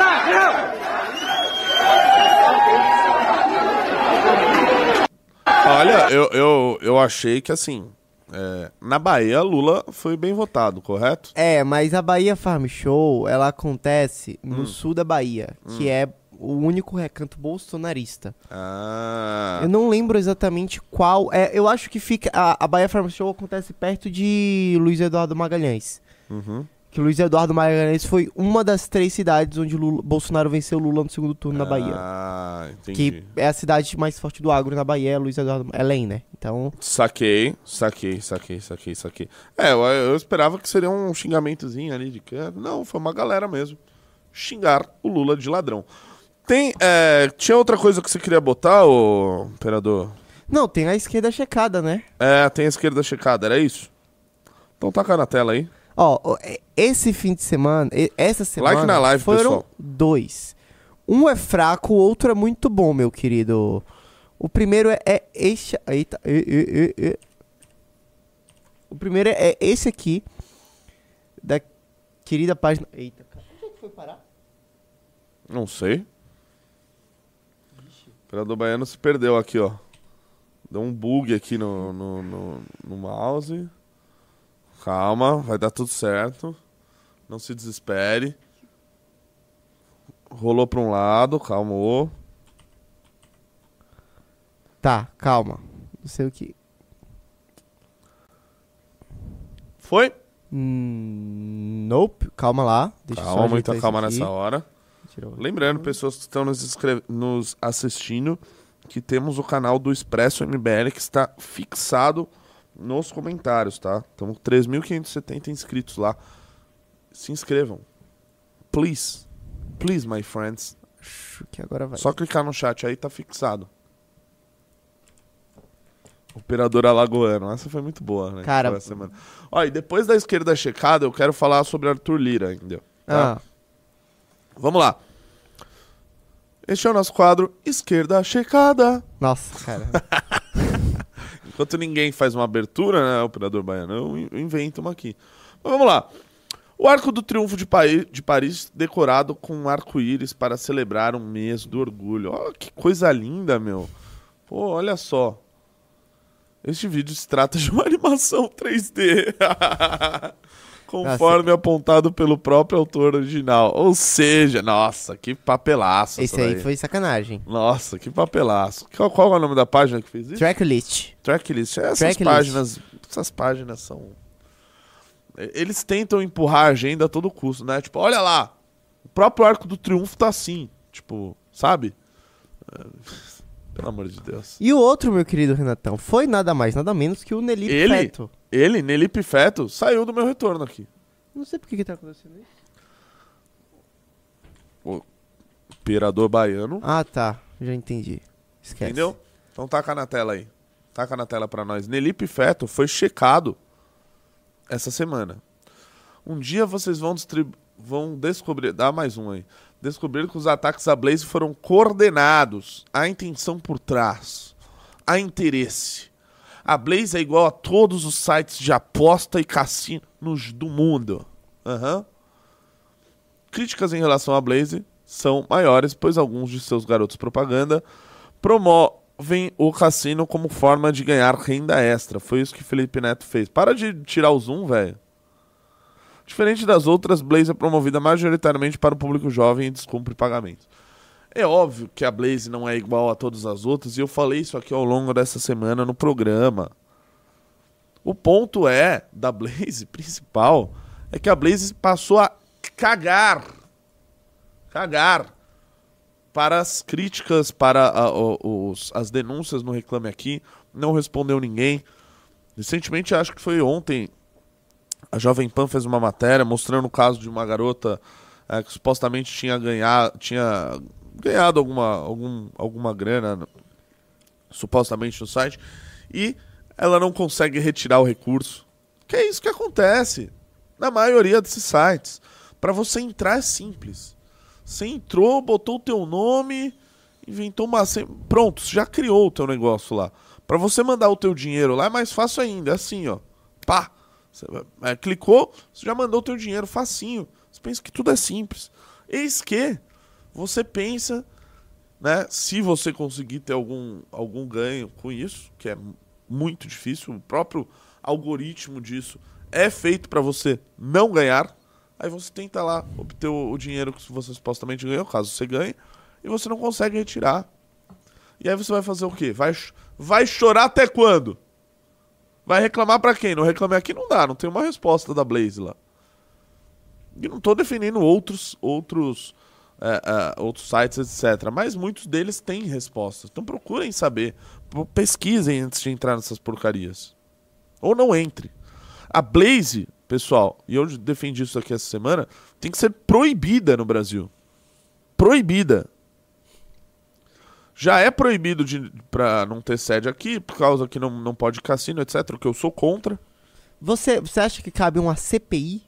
Olha, eu, eu, eu achei que assim, é, na Bahia, Lula foi bem votado, correto? É, mas a Bahia Farm Show, ela acontece no Hum. sul da Bahia, que é o único recanto bolsonarista. Ah, Eu não lembro exatamente qual. É, eu acho que fica. A, a Bahia Farm Show acontece perto de Luiz Eduardo Magalhães. uhum. Que Luiz Eduardo Magalhães foi uma das três cidades onde Lula- Bolsonaro venceu Lula no segundo turno na Bahia. Ah, entendi. Que é a cidade mais forte do agro na Bahia, é Luiz Eduardo. É Lem, né? Então. Saquei, saquei, saquei, saquei, saquei. É, eu, eu esperava que seria um xingamentozinho ali de canto. Não, foi uma galera mesmo. Xingar o Lula de ladrão. Tem, é, tinha outra coisa que você queria botar, ô imperador? Não, tem a esquerda checada, né? É, tem a esquerda checada, era isso? Então taca na tela aí. Ó, é- esse fim de semana, essa semana. na live, foram pessoal. dois. Um é fraco, o outro é muito bom, meu querido. O primeiro é, é este. Eita, e- e. O primeiro é, é esse aqui. Da querida página. Eita, cara. Onde é que foi parar? Não sei. O imperador baiano se perdeu aqui, ó. Deu um bug aqui no, no, no, no mouse. Calma, vai dar tudo certo. Não se desespere. Rolou pra um lado, calmou. Tá, calma. Não sei o que. Foi? Hum, nope, calma lá. Deixa calma, muita calma nessa hora. Lembrando, pessoas que estão nos, nos assistindo, que temos o canal do Expresso MBL que está fixado nos comentários, tá? Estamos com 3.570 inscritos lá. Se inscrevam. Please. Please, my friends. Acho que agora vai. Só clicar no chat aí, tá fixado. Operador Alagoano. Essa foi muito boa, né? Cara- Semana. Ó, e depois da esquerda checada, eu quero falar sobre Arthur Lira ainda. Tá? Ah, Vamos lá. Este é o nosso quadro Esquerda Checada. nossa, cara. Enquanto ninguém faz uma abertura, né, operador baiano, eu in- eu invento uma aqui. Mas vamos lá. O Arco do Triunfo de, Pai- de Paris decorado com um arco-íris para celebrar um mês do orgulho. Olha que coisa linda, meu. Pô, olha só. Este vídeo se trata de uma animação 3D. Conforme apontado pelo próprio autor original. Ou seja, nossa, que papelaço. Esse aí foi sacanagem. Nossa, que papelaço. Qual, qual é o nome da página que fez isso? Tracklist. Tracklist. Essas Tracklist. páginas. Essas páginas são. Eles tentam empurrar a agenda a todo custo, né? Tipo, olha lá. O próprio Arco do Triunfo tá assim. Tipo, sabe? É, Pelo amor de Deus. E o outro, meu querido Renatão, foi nada mais, nada menos que o Nelly Ele? Feto. Ele, Nelipe Feto, saiu do meu retorno aqui. Não sei por que, que tá acontecendo isso. Imperador baiano. Ah, tá. Já entendi. Esquece. Entendeu? Então taca na tela aí. Taca na tela pra nós. Nelipe Feto foi checado essa semana. Um dia vocês vão, vão descobrir. Dá mais um aí. Descobrir que os ataques a Blaze foram coordenados. A intenção por trás. A interesse. A Blaze é igual a todos os sites de aposta e cassinos do mundo. Aham. Críticas em relação à Blaze são maiores, pois alguns de seus garotos propaganda promovem o cassino como forma de ganhar renda extra. Foi isso que Felipe Neto fez. Para de tirar o zoom, velho. Diferente das outras, Blaze é promovida majoritariamente para o público jovem e descumpre pagamentos. É óbvio que a Blaze não é igual a todas as outras, e eu falei isso aqui ao longo dessa semana no programa. O ponto é, da Blaze principal, é que a Blaze passou a cagar. Cagar para as críticas, para a- os- as denúncias no Reclame Aqui. Não respondeu ninguém. Recentemente, acho que foi ontem, a Jovem Pan fez uma matéria mostrando o caso de uma garota eh, que supostamente tinha ganhado, tinha ganhado alguma, algum, alguma grana, supostamente no site, e ela não consegue retirar o recurso. Que é isso que acontece na maioria desses sites. Para você entrar é simples. Você entrou, botou o teu nome, inventou uma. Pronto, já criou o teu negócio lá. Para você mandar o teu dinheiro lá é mais fácil ainda, é assim, ó. Pá. Você é, clicou, você já mandou o teu dinheiro, facinho. Você pensa que tudo é simples. Eis que você pensa, né, se você conseguir ter algum, algum ganho com isso, que é muito difícil, o próprio algoritmo disso é feito para você não ganhar. Aí você tenta lá obter o, dinheiro que você supostamente ganhou, caso você ganhe, e você não consegue retirar. E aí você vai fazer o quê? Vai, vai chorar até quando? Vai reclamar pra quem? Não reclamar aqui não dá, não tem uma resposta da Blaze lá. E não tô defendendo outros outros é, é, outros sites, etc. Mas muitos deles têm respostas. Então procurem saber. Pesquisem antes de entrar nessas porcarias. Ou não entre. A Blaze, pessoal, e eu defendi isso aqui essa semana, tem que ser proibida no Brasil. Proibida. Já é proibido de, pra não ter sede aqui, por causa que não, não pode cassino, etc. O que eu sou contra. Você, você acha que cabe uma CPI?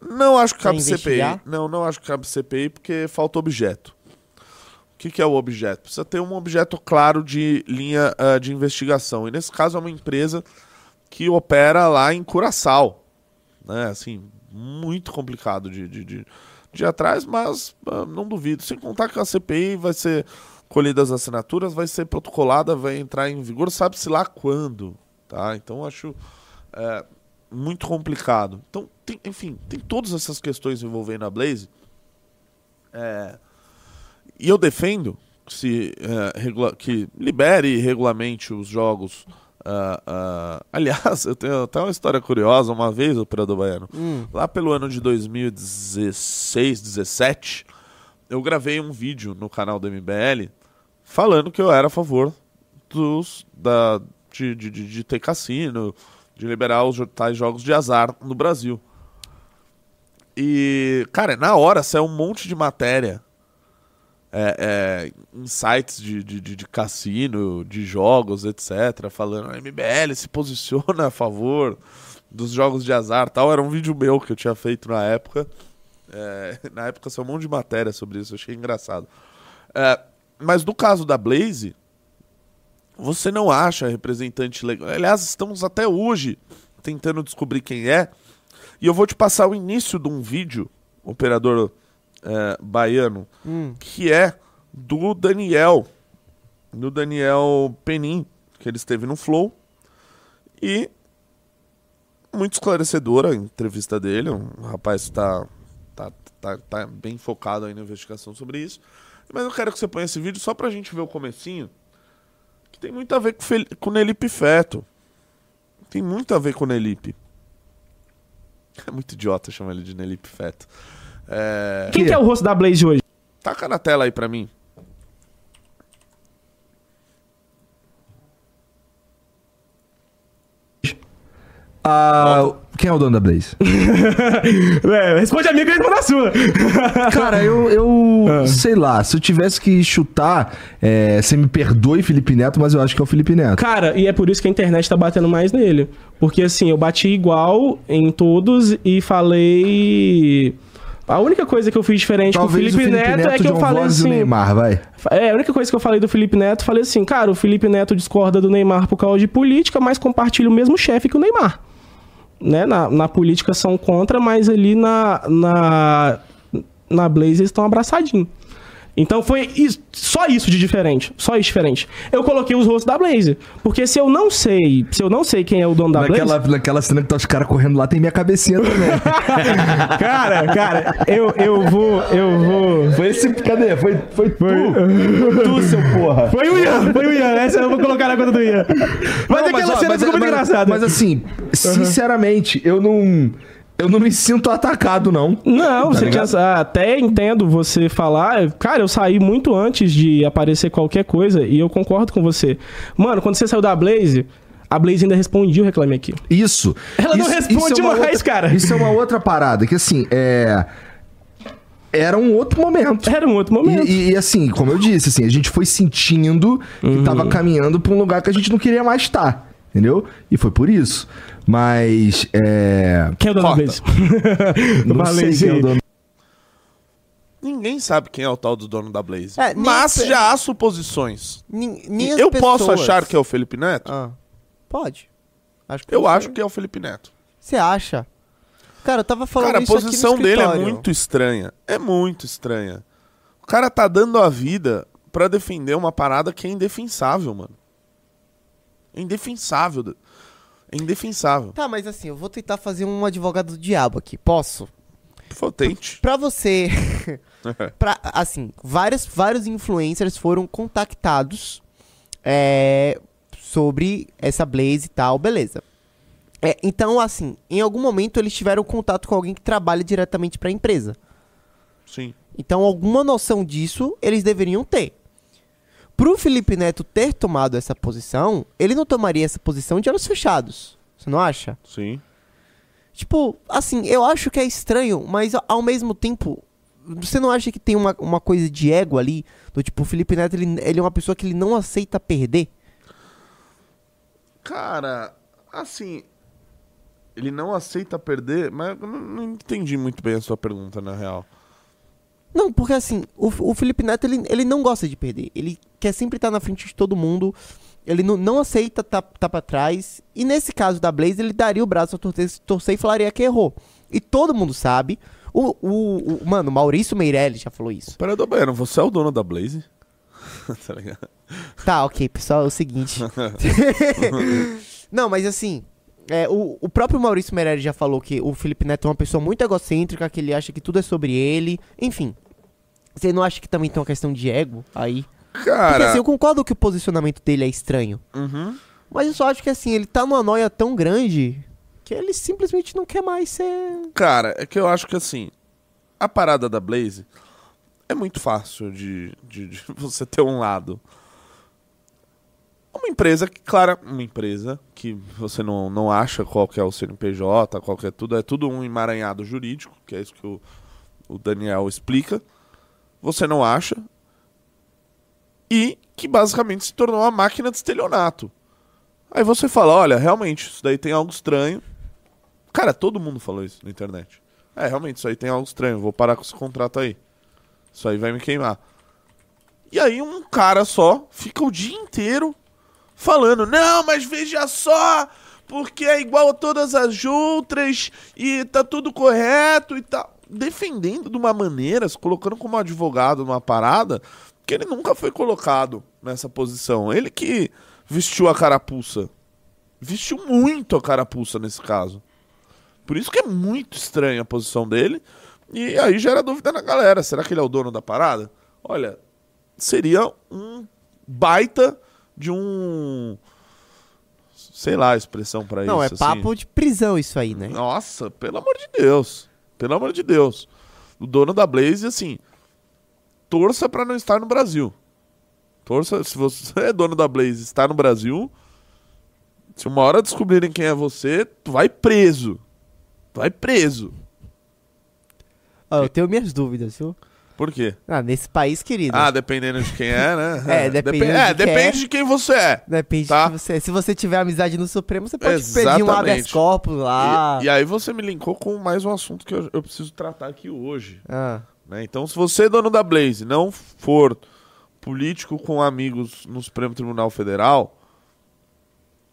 Não acho que cabe CPI. Não, não acho que cabe CPI porque falta objeto. O que, que é o objeto? Precisa ter um objeto claro de linha ah, de investigação. E nesse caso é uma empresa que opera lá em Curaçao. Né? Assim, muito complicado de, de, de, de ir atrás, mas ah, não duvido. Sem contar que a CPI vai ser colhidas as assinaturas, vai ser protocolada, vai entrar em vigor, sabe-se lá quando. Tá? Então acho é, muito complicado. Então, tem- enfim, tem todas essas questões envolvendo a Blaze. É, e eu defendo que, se, é, regula- que libere e regulamente os jogos. ah, ah, aliás, eu tenho até uma história curiosa. Uma vez, operador baiano, Hum. lá pelo ano de 2016, 17, eu gravei um vídeo no canal do MBL falando que eu era a favor dos, da, de, de, de, de ter cassino, de liberar os tais jogos de azar no Brasil. E, cara, na hora saiu um monte de matéria é, é, de, de, de, de cassino, de jogos, etc., falando a MBL se posiciona a favor dos jogos de azar tal. Era um vídeo meu que eu tinha feito na época. É, na época saiu um monte de matéria sobre isso, eu achei engraçado. É, mas no caso da Blaze, você não acha representante legal. Aliás, estamos até hoje tentando descobrir quem é. E eu vou te passar o início de um vídeo, operador é, baiano, Hum. que é do Daniel, do Daniel Penin, que ele esteve no Flow. E muito esclarecedora a entrevista dele. Um rapaz que tá, tá, tá, tá bem focado aí na investigação sobre isso. Mas eu quero que você ponha esse vídeo só pra gente ver o comecinho que tem muito a ver com, Fel... com Nelipe Feto. Tem muito a ver com Nelipe. É muito idiota chamar ele de Nelipe Feto. É... Quem que é o rosto da Blaze hoje? Taca na tela aí pra mim. Ah, quem é o dono da Blaze? É, responde a minha que eu respondo a sua. Cara, eu, eu Ah. sei lá, se eu tivesse que chutar, é, você me perdoe, Felipe Neto, mas eu acho que é o Felipe Neto. Cara, e é por isso que a internet tá batendo mais nele. Porque assim, eu bati igual em todos e falei. A única coisa que eu fiz diferente Talvez com o Felipe, Neto, é que eu John falei Voz o assim. Neymar, vai. É, a única coisa que eu falei do Felipe Neto, falei assim, cara, o Felipe Neto discorda do Neymar por causa de política, mas compartilha o mesmo chefe que o Neymar. Né? Na, na política são contra, mas ali na, na, na Blaze eles estão abraçadinhos. Então foi isso- só isso de diferente. Só isso diferente. Eu coloquei os rostos da Blaze. Porque se eu não sei, se eu não sei quem é o dono da Naquela, Blaze. naquela cena que tá os caras correndo lá, tem minha cabecinha também. Cara, cara, eu, eu vou. Eu vou. foi esse. Cadê? Foi, foi, tu. Foi tu, seu porra. Foi o Ian, foi o Ian. Essa eu vou colocar na conta do Ian. Mas Não, aquela ó, cena ficou muito mas, engraçada. Mas assim, sinceramente, eu não. Eu não me sinto atacado, não. Não, Tá você tinha, até entendo você falar. Cara, eu saí muito antes de aparecer qualquer coisa e eu concordo com você. Mano, quando você saiu da Blaze, a Blaze ainda respondia o Reclame Aqui. Isso. Ela não Isso- responde isso é uma mais, outra- cara. Isso é uma outra parada, que assim, é. Era um outro momento. Era um outro momento. E, e, assim, como eu disse, assim, a gente foi sentindo que tava caminhando pra um lugar que a gente não queria mais estar. Entendeu? E foi por isso. Mas. É. Quem é o dono da Corta. Blaze? Não sei quem é o dono. Ninguém sabe quem é o tal do dono da Blaze. É, Mas pe- já há suposições. As Eu posso pessoas- achar que é o Felipe Neto? Ah, pode. Acho que Eu você- acho que é o Felipe Neto. Você acha? Cara, eu tava falando Cara, a isso aqui no posição dele é muito estranha. É muito estranha. O cara tá dando a vida pra defender uma parada que é indefensável, mano. É indefensável. É indefensável. Tá, mas assim, eu vou tentar fazer um advogado do diabo aqui. Posso? Por favor, tente. Pra você. pra, assim, vários, vários influencers foram contactados é, sobre essa Blaze e tal, beleza. É, então, assim, em algum momento eles tiveram contato com alguém que trabalha diretamente pra empresa. Sim. Então, alguma noção disso eles deveriam ter. Pro Felipe Neto ter tomado essa posição, ele não tomaria essa posição de olhos fechados. Você não acha? Sim. Tipo, assim, eu acho que é estranho, mas ao mesmo tempo, você não acha que tem uma, uma coisa de ego ali? Do tipo, o Felipe Neto, ele, ele é uma pessoa que ele não aceita perder? Cara, assim. Ele não aceita perder, mas eu não, não entendi muito bem a sua pergunta, na real. Não, porque assim, o, o Felipe Neto, ele, ele não gosta de perder. Ele quer sempre estar na frente de todo mundo. Ele não, não aceita tá, tá pra trás. E nesse caso da Blaze, ele daria o braço a torcer, torcer e falaria que errou. E todo mundo sabe. O, o, o- mano, Maurício Meirelles já falou isso. Pera, Doberno, você é o dono da Blaze? tá ligado? Tá, ok, pessoal, é o seguinte. Não, mas assim, é, o, o próprio Maurício Meirelles já falou que o Felipe Neto é uma pessoa muito egocêntrica, que ele acha que tudo é sobre ele. Enfim. Você não acha que também tem uma questão de ego aí? Porque Cara. assim, eu concordo que o posicionamento dele é estranho. Uhum. Mas eu só acho que assim, ele tá numa noia tão grande que ele simplesmente não quer mais ser. Cara, é que eu acho que assim, a parada da Blaze é muito fácil de, de, de você ter um lado. Uma empresa que, claro, uma empresa que você não, não acha qual que é o CNPJ, qual que é tudo, é tudo um emaranhado jurídico, que é isso que o, o Daniel explica. Você não acha. E que basicamente se tornou uma máquina de estelionato. Aí você fala, olha, realmente, isso daí tem algo estranho. Cara, todo mundo falou isso na internet. É, realmente, isso aí tem algo estranho. Vou parar com esse contrato aí. Isso aí vai me queimar. E aí um cara só fica o dia inteiro falando: Não, mas veja só, porque é igual a todas as outras e tá tudo correto e tal. Defendendo de uma maneira, se colocando como advogado numa parada que ele nunca foi colocado nessa posição. Ele que vestiu a carapuça. Vestiu muito a carapuça nesse caso. Por isso que é muito estranha a posição dele. E aí gera dúvida na galera. Será que ele é o dono da parada? Olha, seria um baita de um. Sei lá a expressão pra Não, é isso. assim. papo de prisão isso aí, né? Nossa, pelo amor de Deus. Pelo amor de Deus. O dono da Blaze, assim, torça pra não estar no Brasil. Torça, se você é dono da Blaze está no Brasil, Se uma hora descobrirem quem é você, tu vai preso. Tu vai preso. Ó, eu tenho minhas dúvidas, viu? Por quê? Ah, nesse país, querido. Ah, dependendo de quem é, né? É, dependendo Depen- é, de quem depende é. de quem você é. Depende tá. de você. Se você tiver amizade no Supremo, você pode pedir um Exatamente. habeas corpus lá. E, e aí você me linkou com mais um assunto que eu, eu preciso tratar aqui hoje. Ah, né? Então, se você é dono da Blaze não for político com amigos no Supremo Tribunal Federal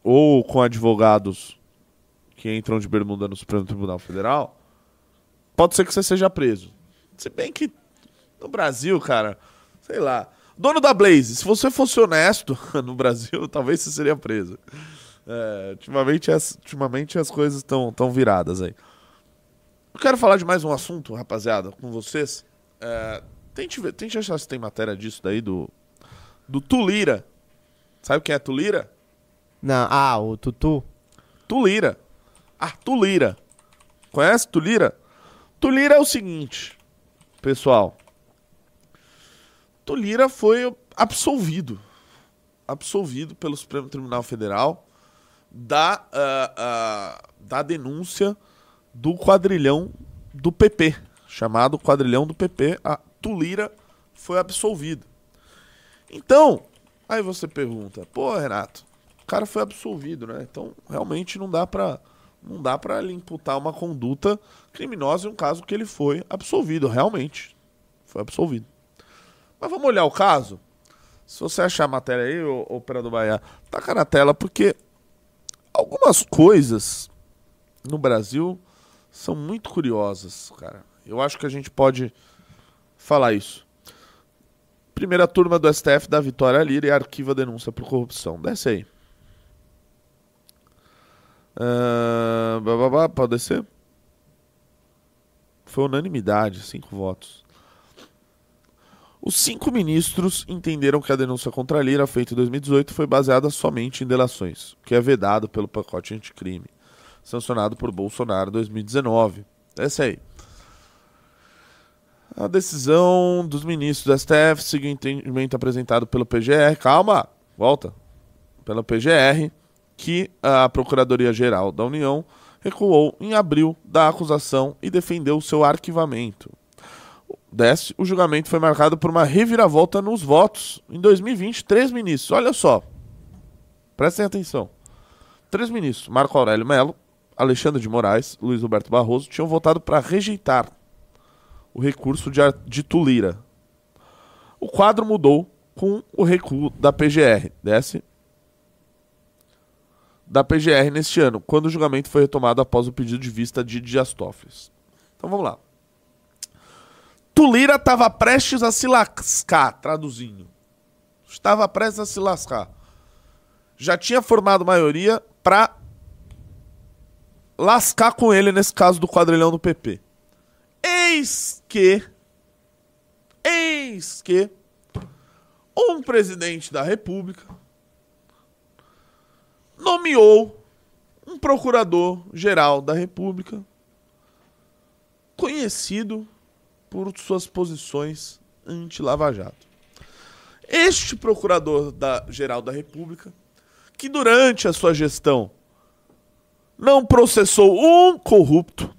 ou com advogados que entram de bermuda no Supremo Tribunal Federal, pode ser que você seja preso. Se bem que no Brasil, cara, sei lá. Dono da Blaze, se você fosse honesto no Brasil, talvez você seria preso. É, ultimamente, as, ultimamente as coisas estão tão viradas aí. Eu quero falar de mais um assunto, rapaziada, com vocês. É, tente, ver, tente achar se tem matéria disso daí do, do Tulira. Sabe quem é Tulira? não. Ah, o Tutu. Tulira. Arthur Lira. Conhece Tulira? Tulira é o seguinte, pessoal. Tulira foi absolvido. Absolvido pelo Supremo Tribunal Federal da, ah, ah, da denúncia do quadrilhão do PP. Chamado quadrilhão do PP. A Tulira foi absolvido. Então, aí você pergunta, pô, Renato, o cara foi absolvido, né? Então, realmente não dá pra não dá para imputar uma conduta criminosa em um caso que ele foi absolvido, realmente. Foi absolvido. Mas vamos olhar o caso? Se você achar a matéria aí, ô, operador Bahia, taca na tela, porque algumas coisas no Brasil são muito curiosas, cara. Eu acho que a gente pode falar isso. Primeira turma do STF da Vitória Lira e arquiva a denúncia por corrupção. Desce aí. Blá, pode descer? Foi unanimidade, cinco votos. Os cinco ministros entenderam que a denúncia contra a Lira, feita em 2018, foi baseada somente em delações, o que é vedado pelo pacote anticrime, sancionado por Bolsonaro em 2019. Essa aí. A decisão dos ministros do STF seguiu o entendimento apresentado pelo PGR. Calma, volta. Pela PGR, que a Procuradoria-Geral da União recuou em abril da acusação e defendeu seu arquivamento. Desce, o julgamento foi marcado por uma reviravolta nos votos. Em 2020, três ministros, olha só. Prestem atenção. Três ministros, Marco Aurélio Melo, Alexandre de Moraes, Luiz Roberto Barroso, tinham votado para rejeitar o recurso de, de Tulira. O quadro mudou com o recuo da PGR. Desce. Da PGR neste ano, quando o julgamento foi retomado após o pedido de vista de Dias Toffoli. Então vamos lá. Tulira estava prestes a se lascar, traduzindo. Estava prestes a se lascar. Já tinha formado maioria para lascar com ele nesse caso do quadrilhão do PP. Eis que. Eis que. Um presidente da República nomeou um procurador-geral da República conhecido por suas posições anti-Lava Jato. Este procurador-geral da República, que durante a sua gestão não processou um corrupto,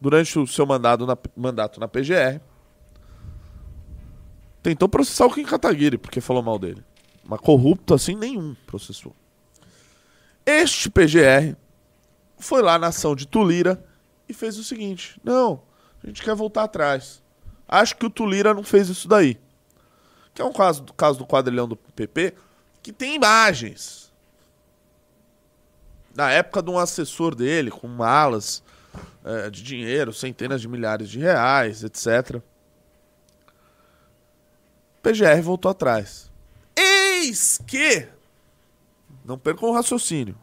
durante o seu mandato na, mandato na PGR, tentou processar o Kim Kataguiri, porque falou mal dele. Mas corrupto assim, nenhum processou. Este PGR foi lá na ação de Tulira e fez o seguinte: não, a gente quer voltar atrás. Acho que o Tulira não fez isso daí. Que é um caso, caso do quadrilhão do PP que tem imagens. Na época de um assessor dele, com malas eh, de dinheiro, centenas de milhares de reais, etc. PGR voltou atrás. Eis que, não percam o raciocínio,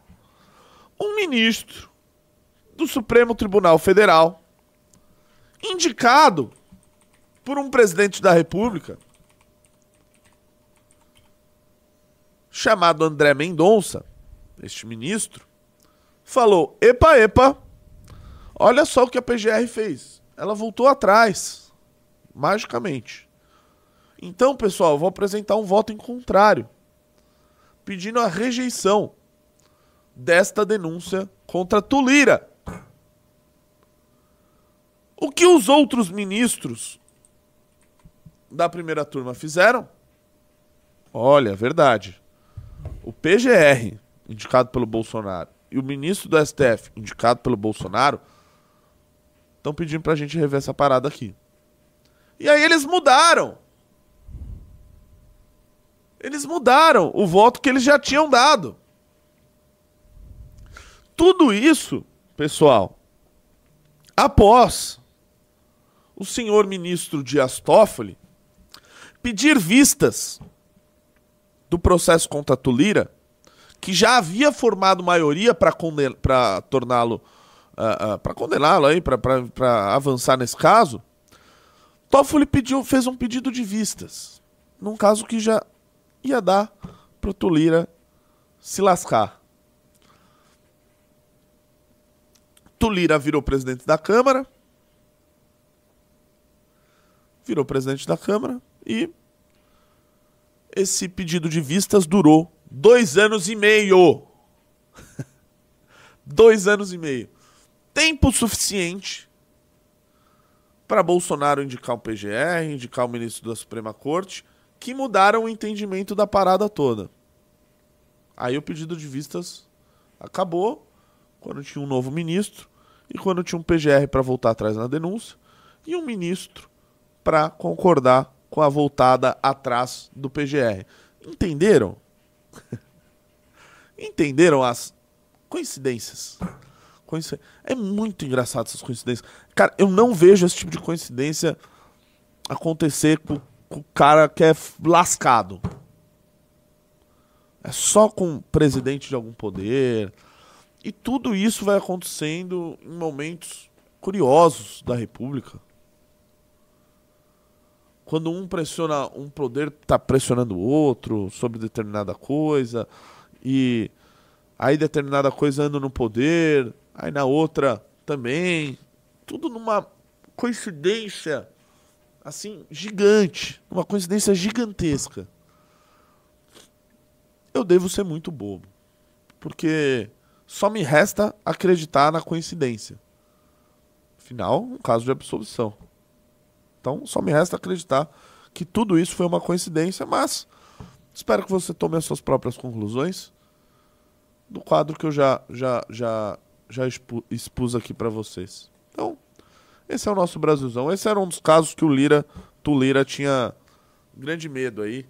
um ministro do Supremo Tribunal Federal, indicado por um presidente da República, chamado André Mendonça, este ministro, falou: epa, epa, olha só o que a PGR fez. Ela voltou atrás, magicamente. Então, pessoal, vou apresentar um voto em contrário. pedindo a rejeição desta denúncia contra Tulira. O que os outros ministros da primeira turma fizeram? Olha, verdade. O PGR, indicado pelo Bolsonaro, e o ministro do STF, indicado pelo Bolsonaro, estão pedindo pra gente rever essa parada aqui. E aí eles mudaram. Eles mudaram o voto que eles já tinham dado. Tudo isso, pessoal, após o senhor ministro Dias Toffoli pedir vistas do processo contra Tulira, que já havia formado maioria para torná-lo, uh, uh, para condená-lo aí, para avançar nesse caso, Toffoli pediu, fez um pedido de vistas, num caso que já ia dar pro Tulira se lascar. Tulira virou presidente da Câmara. Virou presidente da Câmara e esse pedido de vistas durou dois anos e meio. dois anos e meio. Tempo suficiente para Bolsonaro indicar o PGR, indicar o ministro da Suprema Corte que mudaram o entendimento da parada toda. Aí o pedido de vistas acabou quando tinha um novo ministro e quando tinha um PGR para voltar atrás na denúncia e um ministro para concordar com a voltada atrás do PGR. Entenderam? Entenderam as coincidências? É muito engraçado essas coincidências. Cara, eu não vejo esse tipo de coincidência acontecer com o cara que é lascado. É só com presidente de algum poder. E tudo isso vai acontecendo em momentos curiosos da República. Quando um pressiona, um poder está pressionando o outro sobre determinada coisa, e aí determinada coisa anda no poder, aí na outra também. Tudo numa coincidência assim, gigante. Uma coincidência gigantesca. Eu devo ser muito bobo. Porque só me resta acreditar na coincidência. Afinal, um caso de absolvição. Então, só me resta acreditar que tudo isso foi uma coincidência, mas espero que você tome as suas próprias conclusões do quadro que eu já já já já expus aqui para vocês. Então, esse é o nosso Brasilzão. Esse era um dos casos que o Lira, Tulira tinha grande medo aí.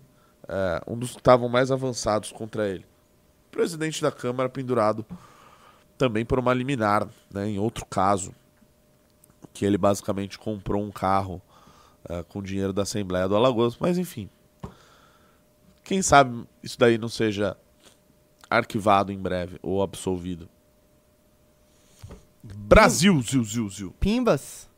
É, um dos que estavam mais avançados contra ele. Presidente da Câmara pendurado também por uma liminar, né, em outro caso, que ele basicamente comprou um carro é, com dinheiro da Assembleia do Alagoas, mas enfim. Quem sabe isso daí não seja arquivado em breve ou absolvido. Brasil, Zil, Zil, Zil. Pimbas?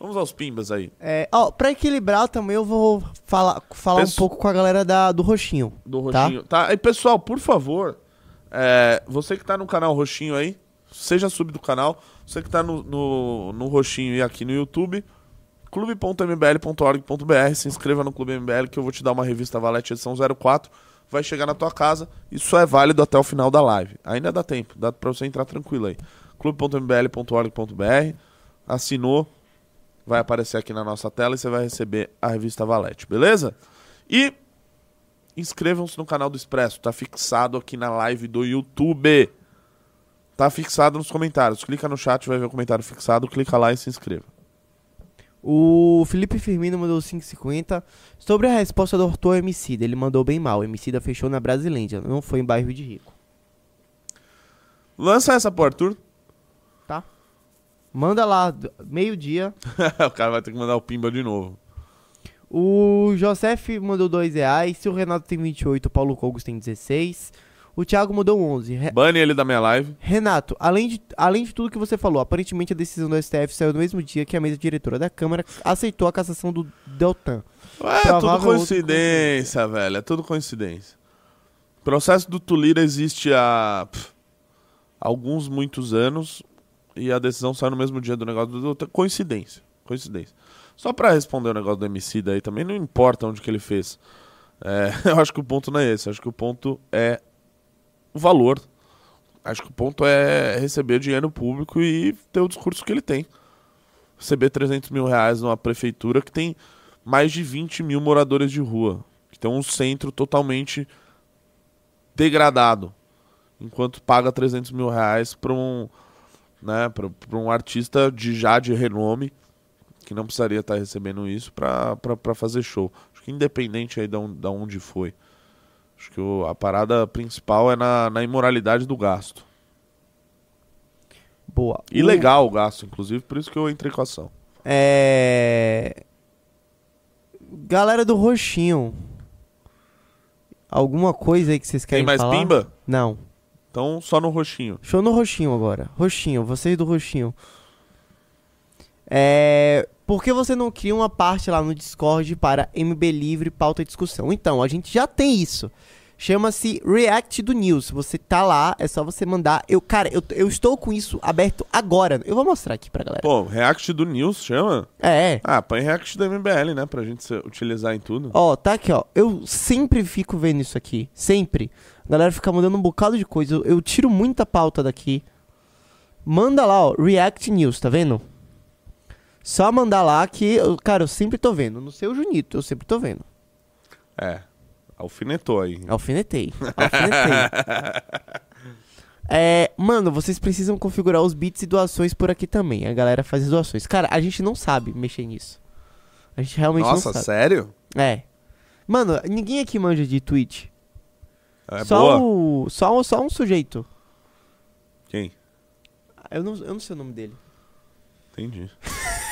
Vamos aos pimbas aí. É, ó, pra equilibrar também eu vou falar, falar um pouco com a galera da, do Roxinho. Do tá? Roxinho. Tá? E pessoal, por favor, é, você que tá no canal Roxinho aí, seja sub do canal. Você que tá no, no, no Roxinho e aqui no YouTube, clube.mbl.org.br, se inscreva no Clube MBL que eu vou te dar uma revista Valete edição 04. Vai chegar na tua casa. Isso é válido até o final da live. Ainda dá tempo, dá pra você entrar tranquilo aí. clube.mbl.org.br. Assinou, vai aparecer aqui na nossa tela e você vai receber a revista Valete, beleza? E inscrevam-se no canal do Expresso, tá fixado aqui na live do YouTube. Tá fixado nos comentários. Clica no chat, vai ver o comentário fixado, clica lá e se inscreva. O Felipe Firmino mandou 5,50. Sobre a resposta do Arthur Emicida, ele mandou bem mal. Emicida fechou na Brasilândia, não foi em bairro de rico. Lança essa pro Arthur. Manda lá, meio-dia. o cara vai ter que mandar o pimba de novo. O Josef mandou 2 reais. Se o Renato tem 28, o Paulo Cogos tem 16. O Thiago mandou 11. Re... Bane ele da minha live. Renato, além de, além de tudo que você falou, aparentemente a decisão do STF saiu no mesmo dia que a mesa diretora da Câmara aceitou a cassação do Deltan. É tudo coincidência, velho. É tudo coincidência. O processo do Tulira existe há pff, alguns, muitos anos e a decisão sai no mesmo dia do negócio do outro. Coincidência. Coincidência. Só para responder o negócio do MC daí também, não importa onde que ele fez. É, eu acho que o ponto não é esse. Eu acho que o ponto é o valor. Acho que o ponto é receber dinheiro público e ter o discurso que ele tem. Receber 300 mil reais numa prefeitura que tem mais de 20 mil moradores de rua. Que tem um centro totalmente degradado. Enquanto paga 300 mil reais para um, né, um artista de já de renome que não precisaria estar recebendo isso para fazer show. Acho que independente aí da onde foi. Acho que o- a parada principal é na, na imoralidade do gasto. Boa. E O- legal o gasto, inclusive, por isso que eu entrei com a ação. É. Galera do Roxinho. Alguma coisa aí que vocês querem Tem mais falar? pimba? Não. Então só no roxinho. Show no Roxinho agora. Roxinho, vocês do Roxinho. É. Por que você não cria uma parte lá no Discord para MB Livre pauta e discussão? Então, a gente já tem isso. Chama-se React do News. Você tá lá, é só você mandar. Eu, cara, eu, eu estou com isso aberto agora. Eu vou mostrar aqui pra galera. Pô, React do News chama? É. Ah, põe React da MBL, né? Pra gente utilizar em tudo. Ó, tá aqui, ó. Eu sempre fico vendo isso aqui. Sempre. A galera fica mandando um bocado de coisa. Eu, eu tiro muita pauta daqui. Manda lá, ó. React News, tá vendo? Só mandar lá que, eu- cara, eu sempre tô vendo. No seu Junito, eu sempre tô vendo. É. Alfinetou aí. Alfinetei. Alfinetei. é, mano, vocês precisam configurar os bits e doações por aqui também. A galera faz as doações. Cara, a gente não sabe mexer nisso. A gente realmente Nossa, não sabe. sério? É. Mano, ninguém aqui manja de Twitch. É só, boa? o, só, só um sujeito. Quem? Eu não, eu não sei o nome dele. Entendi.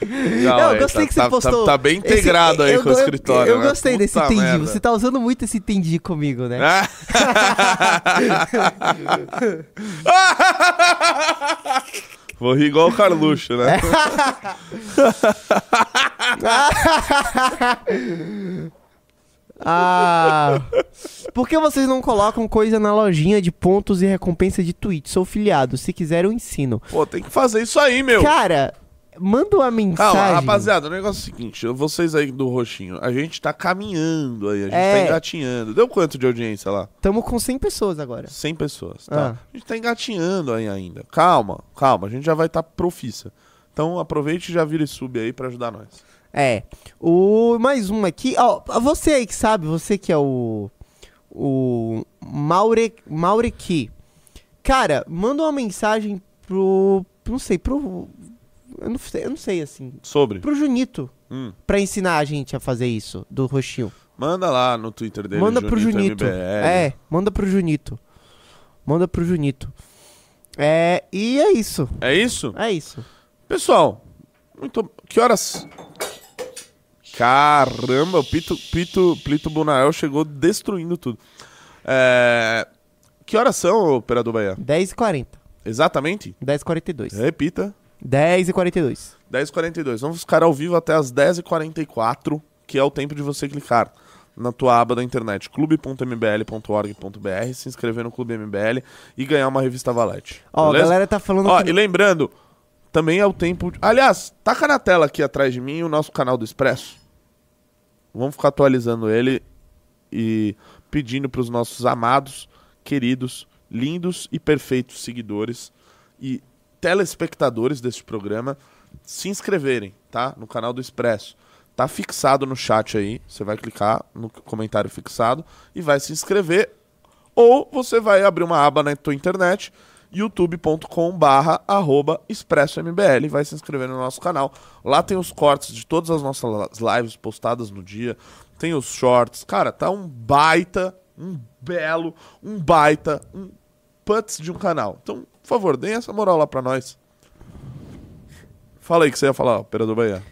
Não, eu aí, gostei tá- que você tá- postou. Tá, tá bem Esse- integrado aí eu- com o eu- escritório. Eu, né? gostei desse Puta entendi. merda. Você tá usando muito esse entendi comigo, né? Ah. Vou rir igual o Carluxo, né? Ah. Por que vocês não colocam coisa na lojinha de pontos e recompensa de Twitch? Sou filiado. Se quiser, eu ensino. Pô, tem que fazer isso aí, meu. Cara, manda uma mensagem. Calma, rapaziada, o negócio é o seguinte, vocês aí do Roxinho, a gente tá caminhando aí, a gente É. tá engatinhando. Deu quanto de audiência lá? Tamo com 100 pessoas agora. 100 pessoas, tá? Ah. A gente tá engatinhando aí ainda. Calma, calma, a gente já vai estar tá profissa. Então aproveite e já vira e sub aí pra ajudar nós. É. O mais um aqui, ó, você aí que sabe, você que é o o Maure Maureki. Cara, manda uma mensagem pro não sei, pro eu não sei, eu não sei assim, Sobre. pro Junito Hum. pra ensinar a gente a fazer isso do roxinho. Manda lá no Twitter dele. manda pro Junito. MBL. É, manda pro Junito. Manda pro Junito. É, e é isso. É isso? É isso. Pessoal, muito. Que horas? Caramba, o Pito, Pito, Plito Bonael chegou destruindo tudo. É... Que horas são, operador Bahia? 10h40. Exatamente? 10h42. Repita. 10h42. 10h42. Vamos ficar ao vivo até as 10h44, que é o tempo de você clicar na tua aba da internet, clube.mbl.org.br, se inscrever no Clube MBL e ganhar uma revista Valete. Ó, a galera tá falando Ó, que... e lembrando, também é o tempo. de- Aliás, taca na tela aqui atrás de mim o nosso canal do Expresso. Vamos ficar atualizando ele e pedindo para os nossos amados, queridos, lindos e perfeitos seguidores e telespectadores deste programa se inscreverem, tá? No canal do Expresso. Tá fixado no chat aí. Você vai clicar no comentário fixado e vai se inscrever. Ou você vai abrir uma aba na tua internet, youtube.com barra arroba expressombl, vai se inscrever no nosso canal. Lá tem os cortes de todas as nossas lives postadas no dia, tem os shorts. Cara, tá um baita, um belo, um baita, um putz de um canal. Então, por favor, deem essa moral lá pra nós. Fala aí que você ia falar, operador Bahia.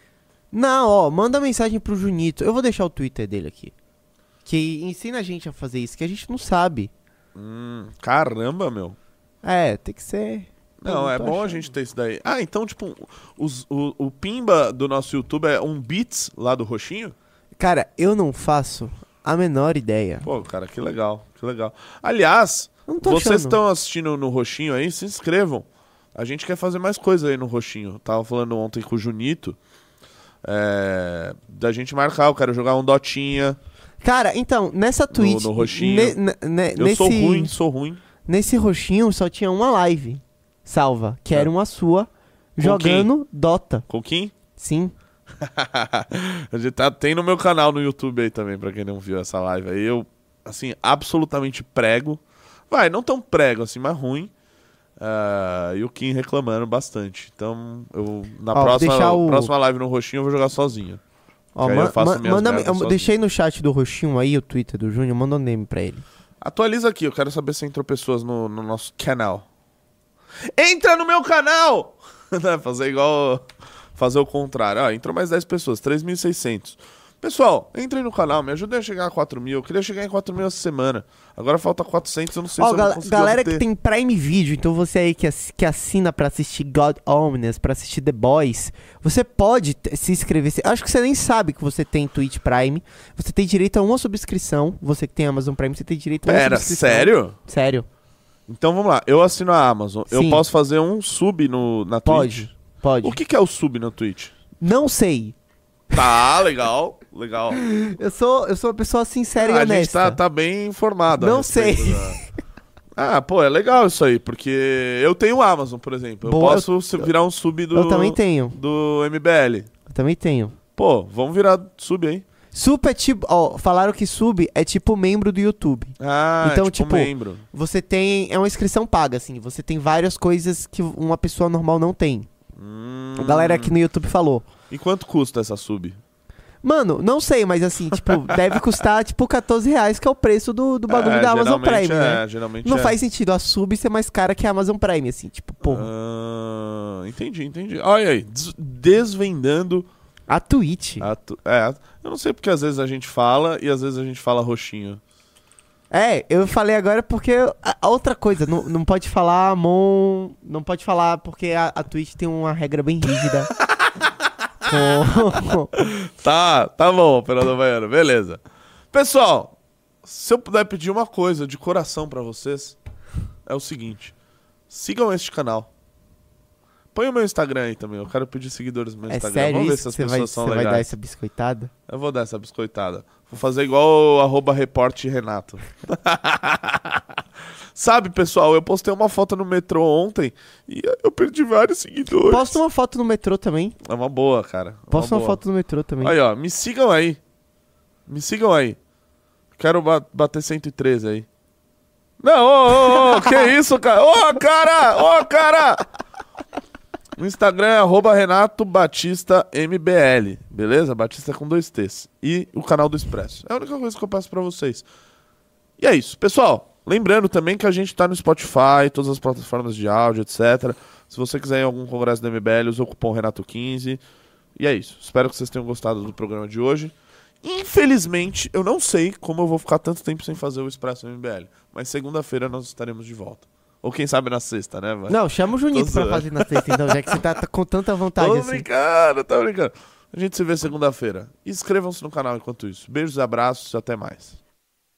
Não, ó, manda mensagem pro Junito. Eu vou deixar o Twitter dele aqui. Que ensina a gente a fazer isso, que a gente não sabe. Hum, caramba, meu. É, tem que ser. Não, Eu é bom a achando. gente ter isso daí. Ah, então, tipo, os- o, o Pimba do nosso YouTube é um Beats lá do Roxinho? Cara, eu não faço a menor ideia. Pô, cara, que legal, que legal. Aliás, Eu não tô vocês achando. estão assistindo no Roxinho aí, se inscrevam. A gente quer fazer mais coisa aí no Roxinho. Tava falando ontem com o Junito. é, da gente marcar, eu quero jogar um Dotinha. Cara, então, nessa Twitch. no roxinho. ne- ne- Eu nesse, sou ruim, sou ruim. Nesse roxinho só tinha uma live salva, que É. era uma sua jogando Dota. Com quem? Sim. A gente tá, tem no meu canal no YouTube aí também, pra quem não viu essa live aí. Eu, assim, absolutamente prego. Vai, não tão prego assim, mas ruim. Ah, e o Kim reclamando bastante. Então, eu na Ó, próxima, o- próxima live no roxinho eu vou jogar sozinho. Ó, Que aí eu ma- faço ma- minhas manda, eu deixei no chat do roxinho aí o Twitter do Júnior, manda um name pra ele. Atualiza aqui, eu quero saber se entrou pessoas no, no nosso canal. Entra no meu canal! Né, fazer igual. Fazer o contrário. Ah, entrou mais 10 pessoas, 3.600. Pessoal, entrem no canal, me ajudem a chegar a 4 mil. Eu queria chegar em 4 mil essa semana. Agora falta 400, eu não sei Ó, se eu gal- vou conseguir galera obter. que tem Prime Video, então você aí que, ass- que assina pra assistir God Omnes, pra assistir The Boys, você pode se inscrever. Acho que você nem sabe que você tem Twitch Prime. Você tem direito a uma subscrição. Você que tem Amazon Prime, você tem direito a uma Pera, subscrição. sério? Sério. Então vamos lá, eu assino a Amazon. Eu Sim. posso fazer um sub no, na Twitch? Pode. Pode. O que, que é o sub na Twitch? Não sei. Tá, legal, legal. Eu sou, eu sou uma pessoa sincera Ah, e a gente honesta. tá, tá bem informado. Não sei. da- Ah, pô, é legal isso aí, porque eu tenho Amazon, por exemplo. Eu Boa, posso se- virar um sub do, Eu também tenho. do MBL. Eu também tenho. Pô, vamos virar sub aí. Sub é tipo. Ó, falaram que sub é tipo membro do YouTube. Ah, Então, é tipo, tipo, membro. Você tem. É uma inscrição paga, assim. Você tem várias coisas que uma pessoa normal não tem. Hum. A galera aqui no YouTube falou. E quanto custa essa sub? Mano, não sei, mas assim, tipo, deve custar tipo 14 reais, que é o preço do, do bagulho É, da Amazon Prime, é, né? Geralmente Não é. faz sentido a sub ser mais cara que a Amazon Prime, assim, tipo, porra. Ah, entendi, entendi. Olha aí, des- desvendando A Twitch. a tu- É, eu não sei porque às vezes a gente fala e às vezes a gente fala roxinho. É, eu falei agora porque a, outra coisa, não, não pode falar Mon. Não pode falar porque a, a Twitch tem uma regra bem rígida. Tá, tá bom, operador baiano, beleza. Pessoal, se eu puder pedir uma coisa de coração pra vocês, é o seguinte: sigam este canal. Põe o meu Instagram aí também, eu quero pedir seguidores no meu É Instagram. sério Vamos ver isso? se as Você pessoas vai, são você vai legais. dar essa biscoitada? Eu vou dar essa biscoitada. Vou fazer igual o arroba reporte Renato. Sabe, pessoal, eu postei uma foto no metrô ontem e eu perdi vários seguidores. Posta uma foto no metrô também. É uma boa, cara. É Posta uma boa. foto no metrô também. Aí, ó, me sigam aí. Me sigam aí. Quero ba- bater 113 aí. Não, ô, ô, ô, que isso, cara? Ô, cara! Ô, cara! O Instagram é arroba Renato Batista MBL, beleza? Batista com dois T's. E o canal do Expresso. É a única coisa que eu peço pra vocês. E é isso. Pessoal, lembrando também que a gente tá no Spotify, todas as plataformas de áudio, etc. Se você quiser ir em algum congresso do MBL, usa o cupom Renato15. E é isso. Espero que vocês tenham gostado do programa de hoje. Infelizmente, eu não sei como eu vou ficar tanto tempo sem fazer o Expresso MBL. Mas segunda-feira nós estaremos de volta. Ou quem sabe na sexta, né, velho? Não, chama o Junito pra fazer na sexta, então, já que você tá, tá com tanta vontade Tô assim. brincando, tô brincando. A gente se vê segunda-feira. Inscrevam-se no canal enquanto isso. Beijos e abraços e até mais.